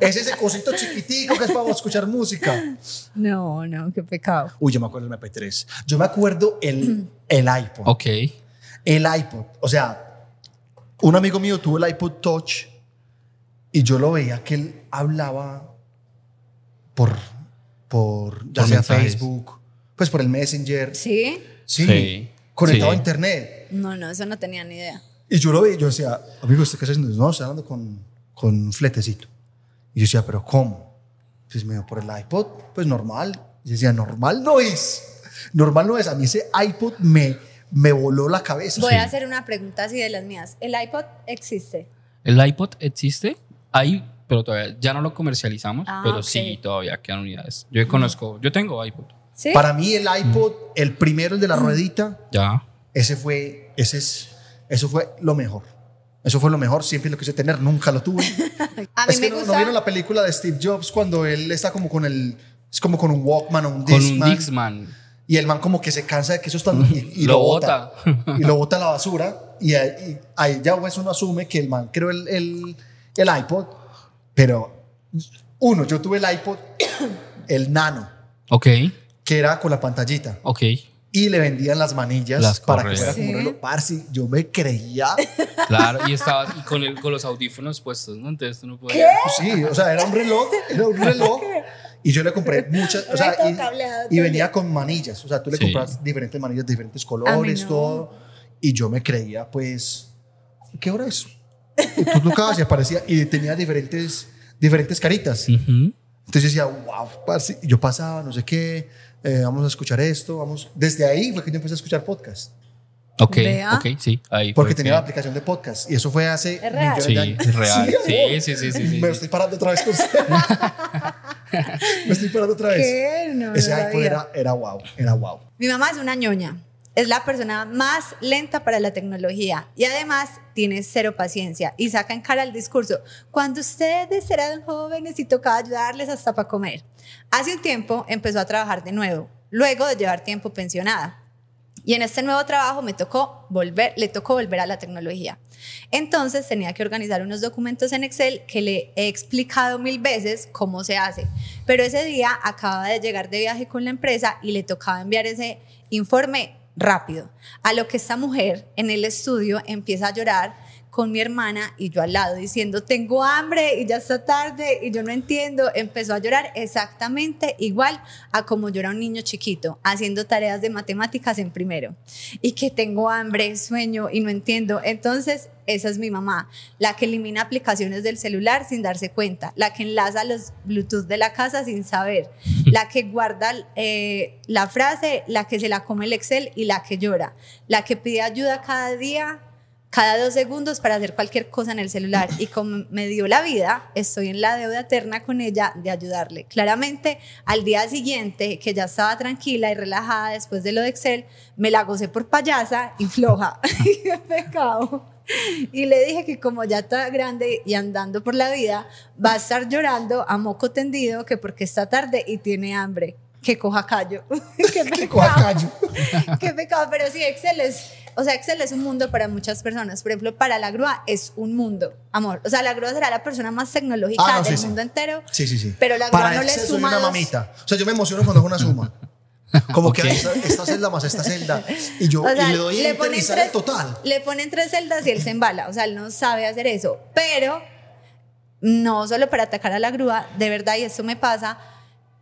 Es ese cosito chiquitico que es para escuchar música. No, no, qué pecado. Uy, yo me acuerdo del MP3. Yo me acuerdo el, el iPod. Ok. El iPod. O sea, un amigo mío tuvo el iPod Touch y yo lo veía que él hablaba por, por ya Por sea mensajes. Facebook, pues por el Messenger. ¿Sí? Sí. Sí. Conectado Sí. a internet. No, no, eso no tenía ni idea. Y yo lo veía, yo decía, amigo, ¿usted qué está haciendo? No, estoy hablando con, con un fletecito. Y yo decía, ¿pero cómo? Pues me dio por el iPod, pues normal. Y yo decía, normal no es. Normal no es. A mí ese iPod me, me voló la cabeza. Voy Sí. a hacer una pregunta así de las mías. ¿El iPod existe? ¿El iPod existe? Hay, pero todavía ya no lo comercializamos, Ah, pero ok. sí, todavía quedan unidades. Yo conozco, yo tengo iPod. ¿Sí? Para mí el iPod, el primero, el de la ruedita, Ya. ese fue, ese es, eso fue lo mejor. Eso fue lo mejor, siempre lo quise tener, nunca lo tuve. *laughs* a mí es que me no, gusta. ¿no vieron la película de Steve Jobs cuando él está como con el, es como con un Walkman o un Con un Discman, y el man como que se cansa de que eso está *laughs* y, y Lo lo, bota. bota y lo bota a la basura y, ahí- y ahí ya pues uno asume que el man creó el, el, el iPod, pero uno, yo tuve el iPod, el nano, Ok, que era con la pantallita. ok. Y le vendían las manillas Las para que fuera como un reloj. Parce, yo me creía. Claro, y estaba y con, el, con los audífonos puestos, ¿no? Entonces tú no podías. Sí, o sea, era un reloj, era un reloj. *laughs* Y yo le compré muchas, o sea, y, venía con manillas, o sea, tú le Sí. compras diferentes manillas diferentes colores, no. todo. Y yo me creía, pues, ¿qué hora es? Y tú tocabas y aparecía, y tenía diferentes, diferentes caritas. Entonces yo decía, wow, parce. Y yo pasaba, no sé qué, eh, vamos a escuchar esto, vamos. Desde ahí fue que yo empecé a escuchar podcast. Ok, Vea. ok, sí. Ahí Porque tenía que- la aplicación de podcast. Y eso fue hace Es real. millones Sí, de años. es real. *laughs* Sí, sí, sí, sí, sí, Me sí. estoy parando otra vez con usted. *laughs* Me estoy parando otra vez. ¿Qué? No, no Ese iPod sabía. era, era wow, era wow. Mi mamá es una ñoña. Es la persona más lenta para la tecnología y además tiene cero paciencia y saca en cara el discurso. Cuando ustedes eran jóvenes y tocaba ayudarles hasta para comer. Hace un tiempo empezó a trabajar de nuevo, luego de llevar tiempo pensionada. Y en este nuevo trabajo me tocó volver, le tocó volver a la tecnología. Entonces tenía que organizar unos documentos en Excel que le he explicado mil veces cómo se hace. Pero ese día acaba de llegar de viaje con la empresa y le tocaba enviar ese informe rápido. A lo que esta mujer en el estudio empieza a llorar con mi hermana y yo al lado diciendo, tengo hambre y ya está tarde y yo no entiendo. Empezó a llorar exactamente igual a como llora un niño chiquito haciendo tareas de matemáticas en primero. Y que tengo hambre, sueño y no entiendo. Entonces, esa es mi mamá, la que elimina aplicaciones del celular sin darse cuenta, la que enlaza los Bluetooth de la casa sin saber, *laughs* la que guarda eh, la frase, la que se la come el Excel y la que llora, la que pide ayuda cada día cada dos segundos para hacer cualquier cosa en el celular. Y como me dio la vida, estoy en la deuda eterna con ella de ayudarle. Claramente, al día siguiente, que ya estaba tranquila y relajada después de lo de Excel, me la gocé por payasa y floja. *laughs* ¡Qué pecado! Y le dije que como ya está grande y andando por la vida, va a estar llorando a moco tendido que porque está tarde y tiene hambre. Que coja callo. *laughs* ¡Qué Que coja callo. *laughs* Qué pecado, pero sí, Excel es, o sea, Excel es un mundo para muchas personas. Por ejemplo, para la grúa es un mundo, amor. O sea, la grúa será la persona más tecnológica Ah, no, del sí, sí. mundo entero. Sí, sí, sí. Pero la grúa Para no le Excel soy suma una dos- mamita. O sea, yo me emociono cuando hago una suma. *laughs* Como que Ok. esta, esta celda más esta celda. Y yo *laughs* O sea, y le doy enter ponen y sale tres- total. Le ponen tres celdas y él se embala. O sea, él no sabe hacer eso. Pero no solo para atacar a la grúa, de verdad, y esto me pasa.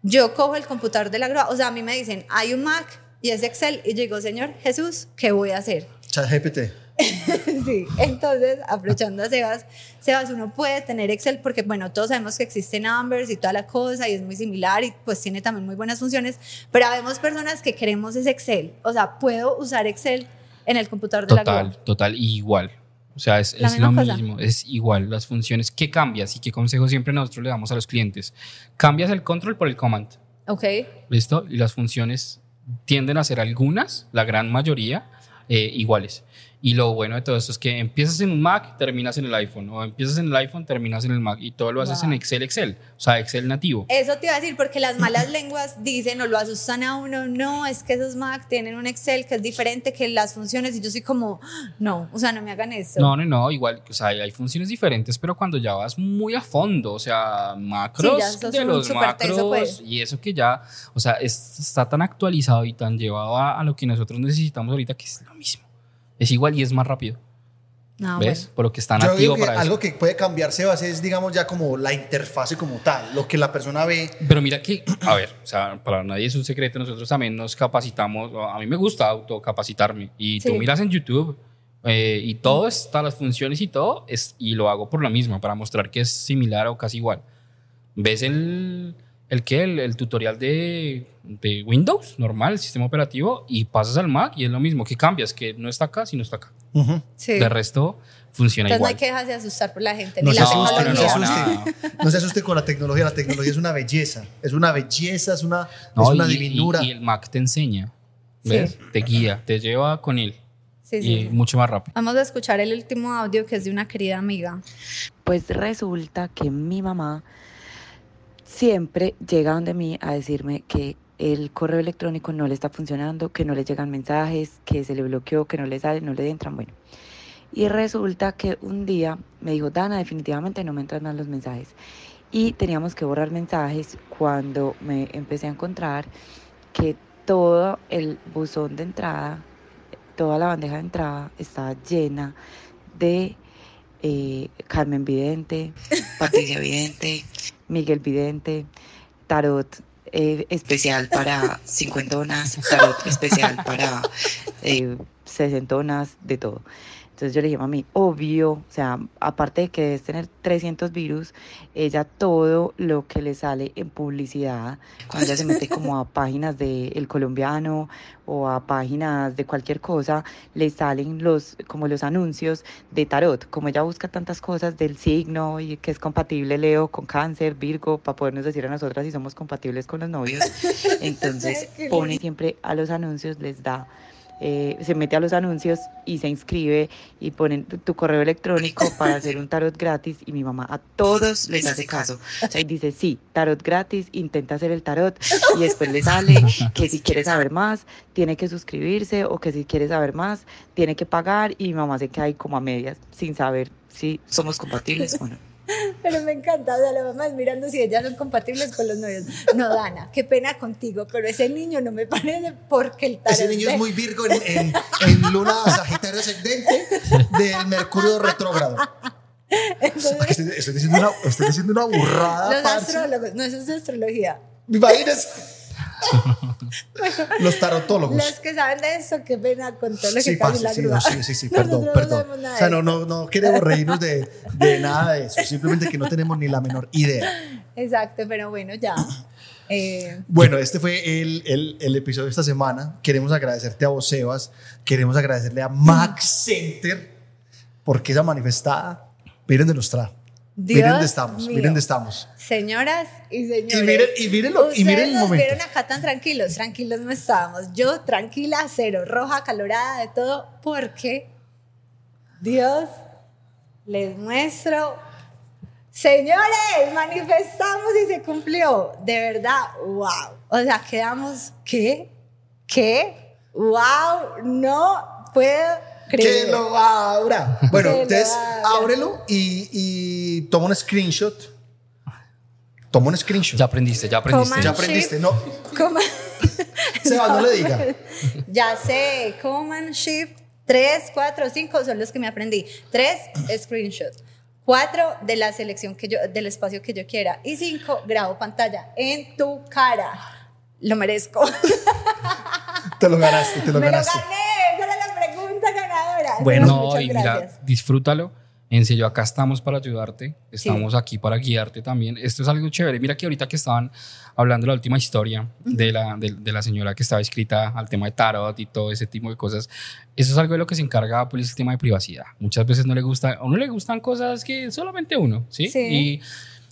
Yo cojo el computador de la grúa. O sea, a mí me dicen, hay un Mac y es Excel. Y yo digo, Señor Jesús, ¿qué voy a hacer? ChatGPT. *laughs* Sí, entonces, aprovechando a Sebas, Sebas, uno puede tener Excel porque, bueno, todos sabemos que existen Numbers y toda la cosa y es muy similar y pues tiene también muy buenas funciones, pero habemos personas que queremos ese Excel. O sea, puedo usar Excel en el computador de la Total, total, igual. O sea, es, es lo cosa. mismo, es igual. Las funciones, ¿qué cambias y qué consejo siempre nosotros le damos a los clientes? Cambias el control por el command. Ok. ¿Listo? Y las funciones tienden a ser algunas, la gran mayoría, eh, iguales. Y lo bueno de todo esto es que empiezas en un Mac, terminas en el iPhone, o empiezas en el iPhone, terminas en el Mac, y todo lo haces Wow. en Excel, Excel, o sea, Excel nativo. Eso te iba a decir, porque las *laughs* malas lenguas dicen o lo asustan a uno, no, es que esos Mac tienen un Excel que es diferente que las funciones, y yo soy como, no, o sea, no me hagan eso. No, no, no, igual, o sea, hay, funciones diferentes, pero cuando ya vas muy a fondo, o sea, macros de los teso, macros pues. y eso que ya, o sea, es- está tan actualizado y tan llevado a, a lo que nosotros necesitamos ahorita que es lo mismo. Es igual y es más rápido, No, ¿ves? Ah, bueno. Por lo que está Yo nativo digo que para eso. algo que puede cambiar, Sebas, es, digamos, ya como la interfase como tal, lo que la persona ve. Pero mira que, a ver, o sea, para nadie es un secreto, nosotros también nos capacitamos, a mí me gusta autocapacitarme y tú Sí. miras en YouTube eh, y todo está, las funciones y todo, es, y lo hago por lo mismo, para mostrar que es similar o casi igual. ¿Ves el, el qué? El, el tutorial de, de Windows, normal, el sistema operativo, y pasas al Mac y es lo mismo, que cambias, que no está acá, sino está acá. Sí. De resto, funciona Entonces no igual. hay que dejarse asustar por la gente, No ni se la asuste, no se tecnología. asuste. No se asuste con la tecnología. La tecnología es una belleza. Es una belleza, es una, No, es una y- y- divinura. Y, el Mac te enseña, Sí. ¿ves? Te guía, te lleva con él. Sí, y sí. mucho más rápido. Vamos a escuchar el último audio que es de una querida amiga. Pues resulta que mi mamá siempre llega donde mí a decirme que el correo electrónico no le está funcionando, que no le llegan mensajes, que se le bloqueó, que no le sale, no le entran. Bueno, y resulta que un día me dijo, Dana, definitivamente no me entran más los mensajes. Y teníamos que borrar mensajes cuando me empecé a encontrar que todo el buzón de entrada, toda la bandeja de entrada estaba llena de eh, Carmen Vidente, *laughs* Patricia Vidente, Miguel Vidente, tarot eh, especial para cincuentonas, tarot especial para eh, sesentonas, de todo. Entonces yo le dije, mami, obvio, o sea, aparte de que debes tener 300 virus, ella todo lo que le sale en publicidad, cuando ella se mete como a *laughs* páginas de El Colombiano o a páginas de cualquier cosa, le salen los, como los anuncios de tarot. Como ella busca tantas cosas del signo y que es compatible Leo con cáncer, Virgo, para podernos decir a nosotras si somos compatibles con los novios, *laughs* entonces pone siempre a los anuncios, les da eh, se mete a los anuncios y se inscribe y ponen tu, tu correo electrónico *laughs* para hacer un tarot gratis y mi mamá a todos les hace caso. O sea, dice, sí, tarot gratis, intenta hacer el tarot y después le sale que si quiere saber más, tiene que suscribirse o que si quiere saber más, tiene que pagar y mi mamá se queda ahí como a medias sin saber si somos compatibles o no. Pero me encanta, o sea, la mamá es mirando si ellas son compatibles con los novios. No, Dana, qué pena contigo, pero ese niño no me parece porque el tarot Ese niño es muy virgo en, en- en luna sagitario ascendente del mercurio retrógrado. Entonces, Estoy, estoy diciendo una, estoy diciendo una burrada, los parce. astrólogos, no, eso es astrología. *laughs* Los tarotólogos. Los que saben de eso, qué pena con todo lo que Sí, en la sí, no, sí, sí, sí, perdón, *laughs* Nosotros perdón. No o sea, no, no, no queremos reírnos de, de nada de eso, simplemente que no tenemos ni la menor idea. Exacto, pero bueno, ya. *clears throat* Eh, Bueno, este fue el, el, el episodio de esta semana. Queremos agradecerte a vos, Sebas. Queremos agradecerle a Max Center porque esa manifestada, miren de nos trajo. Miren dónde estamos, mío. miren dónde estamos. Señoras y señores. Y miren- y miren lo- y miren el nos momento. vieron acá tan tranquilos, tranquilos no estábamos. Yo tranquila, cero, roja, calorada, de todo, porque Dios les muestro. Señores, manifestamos y se cumplió. De verdad, wow. O sea, quedamos, ¿qué? ¿Qué? Wow, no puedo creer. Que lo abra. Bueno, entonces ábrelo y, y toma un screenshot Toma un screenshot. Ya aprendiste, ya aprendiste. Coman Ya aprendiste, Shift. no. Coman- *laughs* Seba, no le diga. *laughs* Ya sé, Command Shift 3, 4, 5 son los que me aprendí. 3 screenshots. 4 de la selección que yo, del espacio que yo quiera. Y 5 grabo pantalla en tu cara. Lo merezco. *laughs* Te lo ganaste, te lo Me lo ganaste. gané. Esa era la pregunta ganadora. Bueno. No, muchas y gracias. mira, disfrútalo. En serio, acá estamos para ayudarte. Estamos aquí para guiarte también. Esto es algo chévere. Mira que ahorita que estaban hablando de la última historia de, la, de, de la señora que estaba escrita al tema de tarot y todo ese tipo de cosas, eso es algo de lo que se encarga Apple, es el tema de privacidad. Muchas veces no le gusta, a uno le gustan cosas que solamente uno, ¿sí? Sí. Y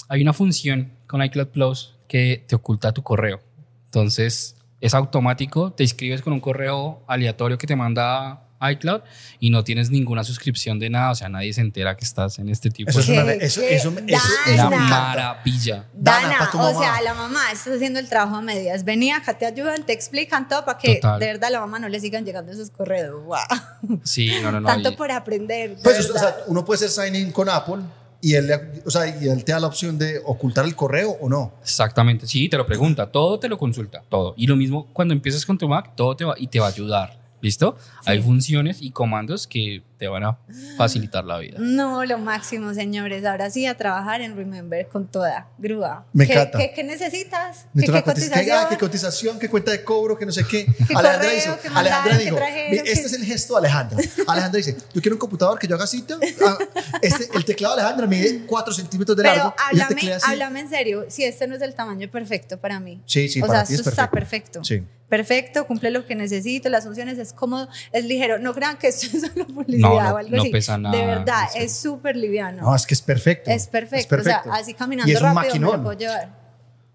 hay una función con iCloud Plus que te oculta tu correo. Entonces, es automático, te inscribes con un correo aleatorio que te manda iCloud y no tienes ninguna suscripción de nada, o sea, nadie se entera que estás en este tipo Eso es de... Una, eso, eso, eso, Es una maravilla. Dana, Dana, o mamá. sea, la mamá está haciendo el trabajo a medias. Vení acá, te ayudan, te explican todo para que Total. de verdad la mamá no le sigan llegando esos correos. Wow. Sí, no, no, no. Tanto y- por aprender. de Pues, o sea, uno puede hacer sign in con Apple y él, le- o sea, y él te da la opción de ocultar el correo o no. Exactamente, sí, te lo pregunta, todo te lo consulta, todo. Y lo mismo cuando empiezas con tu Mac, todo te va y te va a ayudar, ¿listo? Hay funciones y comandos que te van a facilitar la vida. No, lo máximo, señores. Ahora sí, a trabajar en Remember con toda grúa. Me ¿Qué, encanta. ¿qué, qué necesitas? ¿Qué, qué una cotiz- ¿Qué, ah, cotización? qué cotización, qué cuenta de cobro, que no sé qué. *laughs* ¿Qué Alejandra correo, dijo, qué mandaron, Alejandra qué dijo, trajeron, "Ve, qué-" este es el gesto de Alejandra. Alejandra dice, yo quiero un computador que yo haga cita. *laughs* Ah, Este, el teclado de Alejandra mide 4 centímetros de Pero largo. y háblame, teclea así. háblame en serio, si este no es el tamaño perfecto para mí. Sí, sí, o para sea, ti es esto está perfecto. perfecto. Sí. Perfecto, cumple lo que necesito, las funciones es cómodo, es ligero. No crean que esto es solo publicidad No, no, o algo no así. pesa nada, De verdad, es súper liviano. No, es que es perfecto. es, perfecto. O sea, así caminando Y es un rápido me lo maquinón. puedo llevar.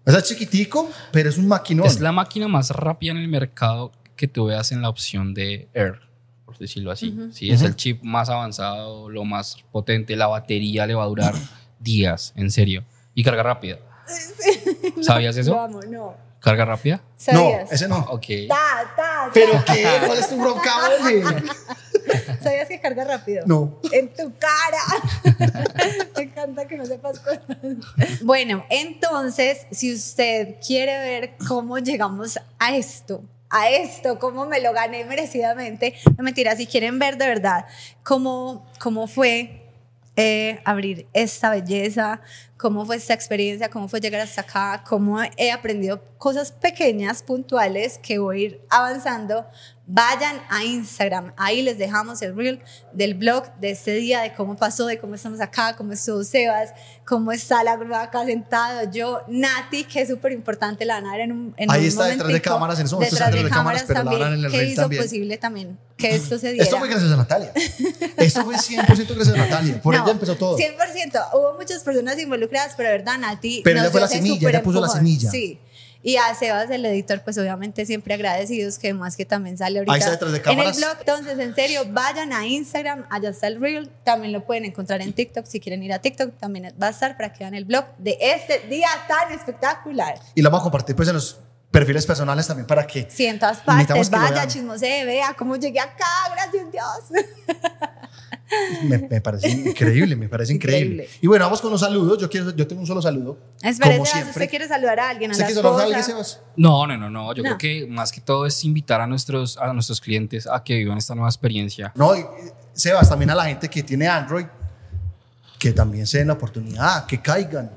O sea, es chiquitico, pero es un maquinón. Es la máquina más rápida en el mercado que tú veas en la opción de Air, por decirlo así. Sí, es el chip más avanzado, lo más potente, la batería le va a durar *laughs* días, en serio. Y carga rápida. *laughs* ¿Sabías eso? Vamos, no. ¿Carga rápida? no, ¿Sabías? ese no. Ok. Ta, ta, ta. ¿Pero qué? ¿Cuál es tu bronca, oye? *laughs* *laughs* ¿Sabías que carga rápido? No. En tu cara. *laughs* Me encanta que no sepas cosas. Bueno, entonces, si usted quiere ver cómo llegamos a esto, a esto, cómo me lo gané merecidamente, no mentira, si quieren ver de verdad cómo, cómo fue eh, abrir esta belleza, cómo fue esta experiencia, cómo fue llegar hasta acá, cómo he aprendido cosas pequeñas, puntuales, que voy a ir avanzando, vayan a Instagram. Ahí les dejamos el reel del blog de este día, de cómo pasó, de cómo estamos acá, cómo estuvo Sebas, cómo está la grúa acá sentado, yo, Nati, que es súper importante, la van a ver en un, en Ahí un está detrás de cámaras, en momento detrás está de detrás de cámaras, pero la también, verán en el que reel hizo también. posible también que esto se diera. Esto fue gracias a Natalia. *laughs* Esto fue 100% gracias a Natalia. Por No, ella empezó todo. 100%. Hubo muchas personas involucradas, pero de verdad, Nati. Pero nos ella fue la semilla, ella puso la semilla. Sí. Y a Sebas, el editor, pues obviamente siempre agradecidos, que más que también sale ahorita Ahí está detrás de en el blog. Entonces, en serio, vayan a Instagram, allá está el reel. También lo pueden encontrar en TikTok. Si quieren ir a TikTok, también va a estar para que vean el blog de este día tan espectacular. Y lo vamos a compartir pues en los perfiles personales también para que Sí, en todas partes. Vaya, vean. chismosee, vea cómo llegué acá. Gracias, Dios. *laughs* me, me parece increíble, me parece increíble. Increíble. Y bueno, vamos con los saludos. Yo quiero, yo tengo un solo saludo. Espera, como Sebas, siempre. ¿usted quiere saludar a alguien? A ¿Usted quiere saludar a alguien, Sebas? No, no, no, no. Yo No. creo que más que todo es invitar a nuestros, a nuestros clientes a que vivan esta nueva experiencia. No, y, Sebas, también a la gente que tiene Android, que también se den la oportunidad, que caigan.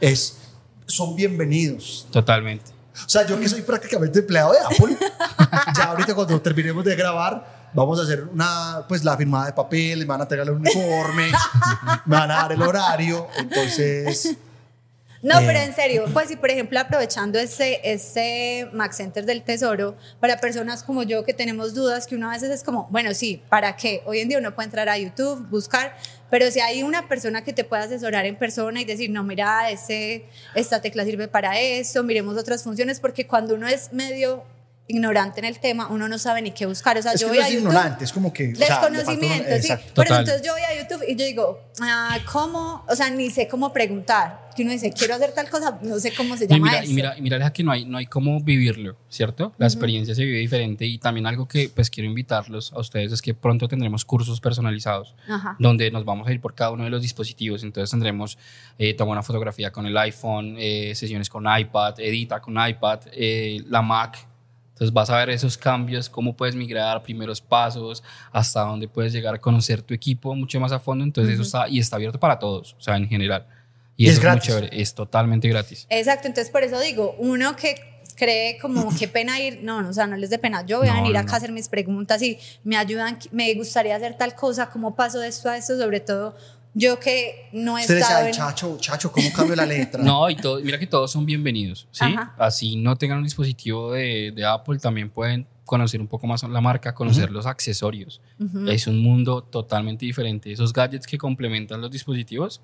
Es, son bienvenidos. Totalmente. O sea, yo que soy prácticamente empleado de Apple, *laughs* ya ahorita cuando terminemos de grabar, vamos a hacer una, pues la firmada de papel, me van a entregar el uniforme, *laughs* me van a dar el horario, entonces... No, Eh. pero en serio, pues si por ejemplo aprovechando ese, ese Max Center del Tesoro, para personas como yo que tenemos dudas, que uno a veces es como, bueno, sí, ¿para qué? Hoy en día uno puede entrar a YouTube, buscar, pero si hay una persona que te pueda asesorar en persona y decir, no, mira, ese, esta tecla sirve para esto, miremos otras funciones, porque cuando uno es medio ignorante en el tema, uno no sabe ni qué buscar. O sea, Es yo que voy no a es YouTube. ignorante, es como que... o sea, Desconocimiento, sí. Pero Total. entonces yo voy a YouTube y yo digo, ah, ¿cómo? O sea, ni sé cómo preguntar. Que uno dice, quiero hacer tal cosa, no sé cómo se No, y llama mira, eso. y mira, y mira, que no hay, no hay cómo vivirlo, ¿cierto? La experiencia se vive diferente y también algo que pues quiero invitarlos a ustedes es que pronto tendremos cursos personalizados Ajá. donde nos vamos a ir por cada uno de los dispositivos. Entonces tendremos eh, toma una fotografía con el iPhone, eh, sesiones con iPad, edita con iPad, eh, la Mac. Entonces vas a ver esos cambios, cómo puedes migrar, primeros pasos, hasta dónde puedes llegar a conocer tu equipo mucho más a fondo. Entonces eso está, y está abierto para todos, o sea, en general. Y, Y es eso es, muy gratis. chévere, es totalmente gratis. Exacto, entonces por eso digo, uno que cree como *laughs* qué pena ir, no, no, o sea, no les dé pena, yo voy a No, venir no, acá no. a hacer mis preguntas y me ayudan, me gustaría hacer tal cosa, cómo paso de esto a esto, sobre todo yo que no he estado en... chacho, chacho, ¿cómo cambio la letra? *laughs* No, y todo, mira que todos son bienvenidos, ¿sí? Ajá. Así no tengan un dispositivo de, de Apple, también pueden conocer un poco más la marca, conocer los accesorios. Es un mundo totalmente diferente. Esos gadgets que complementan los dispositivos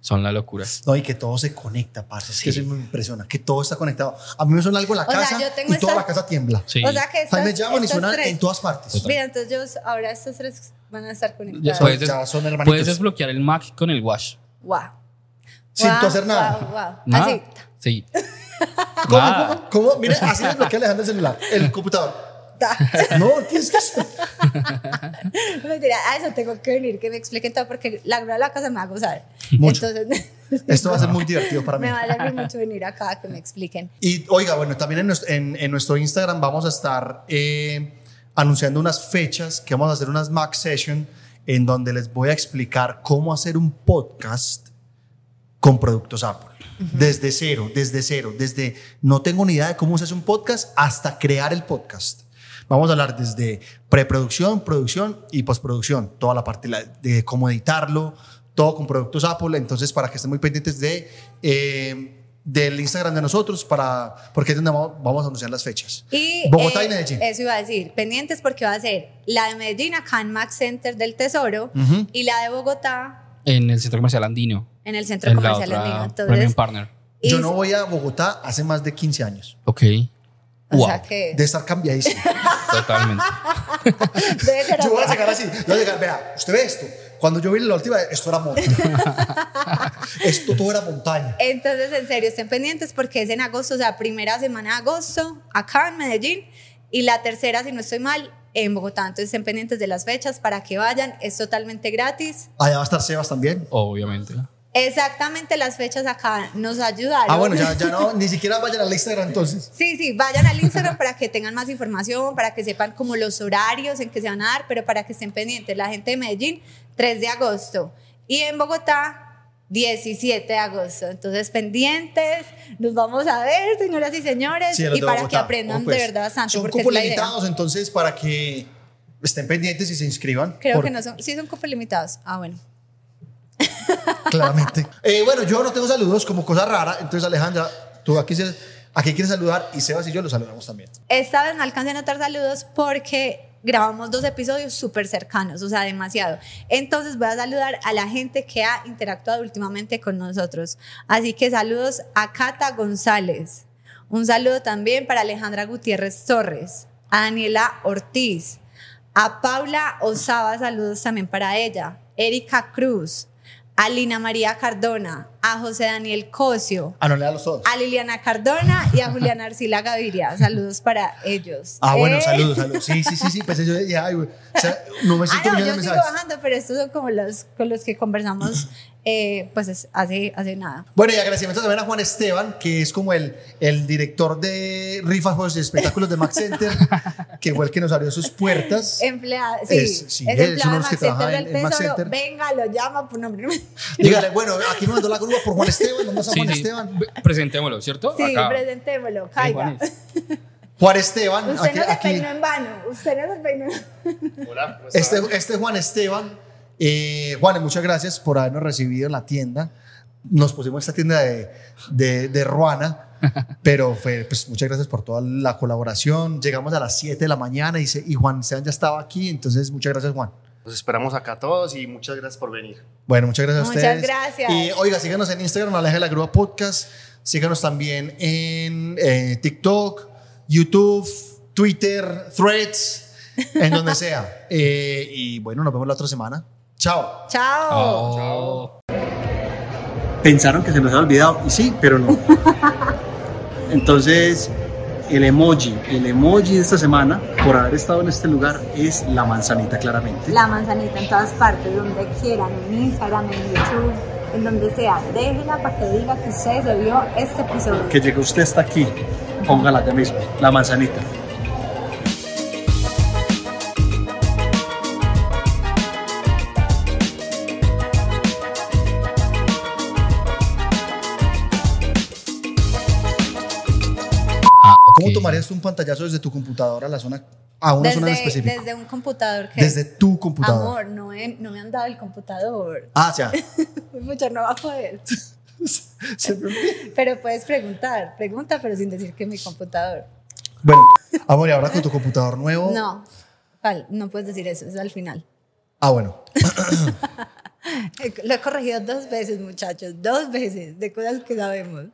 son la locura. No, y que todo se conecta, parce. Es que Sí. eso me impresiona, que todo está conectado. A mí me suena algo en la O sea, casa yo tengo y toda esta- la casa tiembla. Sí. O sea que estas, me llaman y suenan tres- en todas partes. Mira, entonces yo, ahora estos tres van a estar Ya conectados. Son- puedes, des- ya son hermanitos. puedes desbloquear el Mac con el Wash. Wow. Sin Wow, tú hacer nada. wow, wow. Nada. Así. Sí. *laughs* ¿Cómo, Nada. cómo, cómo? Mira, así es lo que Alejandro el celular, el computador. Ta. No, tienes que hacer. *laughs* Mentira, a eso tengo que venir, que me expliquen todo, porque la grúa de la casa me va a gozar. Mucho. Entonces, *laughs* Esto va a ser muy divertido para mí. me va a servir mucho venir acá que me expliquen. Y oiga, bueno, también en nuestro, en, en nuestro Instagram vamos a estar eh, anunciando unas fechas que vamos a hacer unas Mac Session en donde les voy a explicar cómo hacer un podcast con productos Apple. Desde cero, desde cero, desde no tengo ni idea de cómo se hace un podcast hasta crear el podcast. Vamos a hablar desde preproducción, producción y postproducción, toda la parte de cómo editarlo, todo con productos Apple. Entonces, para que estén muy pendientes de, eh, del Instagram de nosotros, para, porque es donde vamos a anunciar las fechas. Y, Bogotá y eh, Medellín. Eso iba a decir, pendientes porque va a ser la de Medellín acá en Max Center del Tesoro Ujú. y la de Bogotá En el centro comercial andino. en el Centro En la Comercial otra Andino. Premium Partner. Yo no voy a Bogotá hace más de 15 años. Ok. O Wow. sea que De estar cambiadísimo. *laughs* Totalmente. debe ser yo voy a llegar así. Yo voy a llegar, vea, usted ve esto. Cuando yo vine la última esto era monte. *laughs* esto todo era montaña. Entonces, en serio, estén pendientes porque es en agosto, o sea, primera semana de agosto acá en Medellín y la tercera, si no estoy mal, en Bogotá. Entonces, estén pendientes de las fechas para que vayan. Es totalmente gratis. Allá va a estar Sebas también. Obviamente. Exactamente las fechas acá nos ayudaron. Ah, bueno, ya, ya no, ni siquiera vayan al Instagram entonces. *laughs* Sí, sí, vayan al Instagram para que tengan más información, para que sepan como los horarios en que se van a dar, pero para que estén pendientes. La gente de Medellín, 3 de agosto. Y en Bogotá, 17 de agosto. Entonces, pendientes, nos vamos a ver, señoras y señores, Sí, y para Bogotá. que aprendan Oh, pues, de verdad bastante. Son porque cupos limitados, entonces para que estén pendientes y se inscriban. Creo por- que no son, sí son cupos limitados. Ah, bueno. *laughs* Claramente. Eh, bueno, yo no tengo saludos como cosa rara, entonces Alejandra, tú aquí, se- quieres saludar y Sebas y yo los saludamos también. Esta vez no alcancé a anotar saludos porque grabamos dos episodios súper cercanos, o sea, demasiado. Entonces voy a saludar a la gente que ha interactuado últimamente con nosotros. Así que saludos a Cata González. Un saludo también para Alejandra Gutiérrez Torres, a Daniela Ortiz, a Paula Osaba, saludos también para ella, Erika Cruz, a Lina María Cardona, a José Daniel Cosio, Ah, no, le da los todos. a Liliana Cardona y a Juliana Arcila Gaviria. Saludos para ellos. Ah, bueno, Eh, saludos, saludos. Sí, sí, sí, sí, pues yo ya, o sea, 900 Ah, no, yo sigo bajando, pero estos son como los con los que conversamos eh, pues es- hace, hace nada. Bueno, y agradecimientos también a Juan Esteban, que es como el, el director de rifas, juegos y espectáculos de Max Center, *laughs* que fue el que nos abrió sus puertas. Empleado, sí, Es- es, sí, es empleado uno de Max Center del en- en Max Tesoro. Center. Venga, lo llama por nombre. *laughs* Dígale, bueno, aquí me mandó la grúa por Juan Esteban, vamos a Sí, Juan sí. Esteban. Presentémoslo, ¿cierto? Sí, Acá. presentémoslo, caiga. *laughs* Juan Esteban, Usted aquí, no se aquí- peinó en vano, usted no se peinó en Hola, ¿cómo este, este Juan Esteban. Eh, Juan, muchas gracias por habernos recibido en la tienda. Nos pusimos esta tienda de, de, de Ruana, *laughs* pero fue, pues, muchas gracias por toda la colaboración. Llegamos a las 7 de la mañana y, se- y Juan Esteban ya estaba aquí, entonces muchas gracias, Juan. Los esperamos acá todos y muchas gracias por venir. Bueno, muchas gracias a Muchas ustedes. gracias. Y oiga, síganos en Instagram, Aleja de la Grúa Podcast. Síganos también en eh, TikTok, YouTube, Twitter, Threads, en donde sea. *laughs* Eh, y bueno, nos vemos la otra semana. Chao. Chao. Oh. pensaron que se nos había olvidado y sí, pero no. *laughs* Entonces, el emoji, el emoji de esta semana, por haber estado en este lugar, es la manzanita claramente. La manzanita en todas partes, donde quieran, en Instagram, en YouTube, en donde sea. Déjela para que diga que usted se vio este episodio. Que llegó usted hasta aquí, póngala ya mismo, la manzanita. Tomarías tú un pantallazo desde tu computadora a la zona, a una zona en específico? desde un computador. que Desde tu computador. Amor, no, he- no me han dado el computador. Ah, ya. *laughs* Mucho no va a poder. *laughs* Pero puedes preguntar. Pregunta, pero sin decir que es mi computador. bueno, amor, y ahora con tu computador nuevo. No, no puedes decir eso, es al final. Ah, bueno. *laughs* Lo he corregido dos veces, muchachos, dos veces, de cosas que sabemos.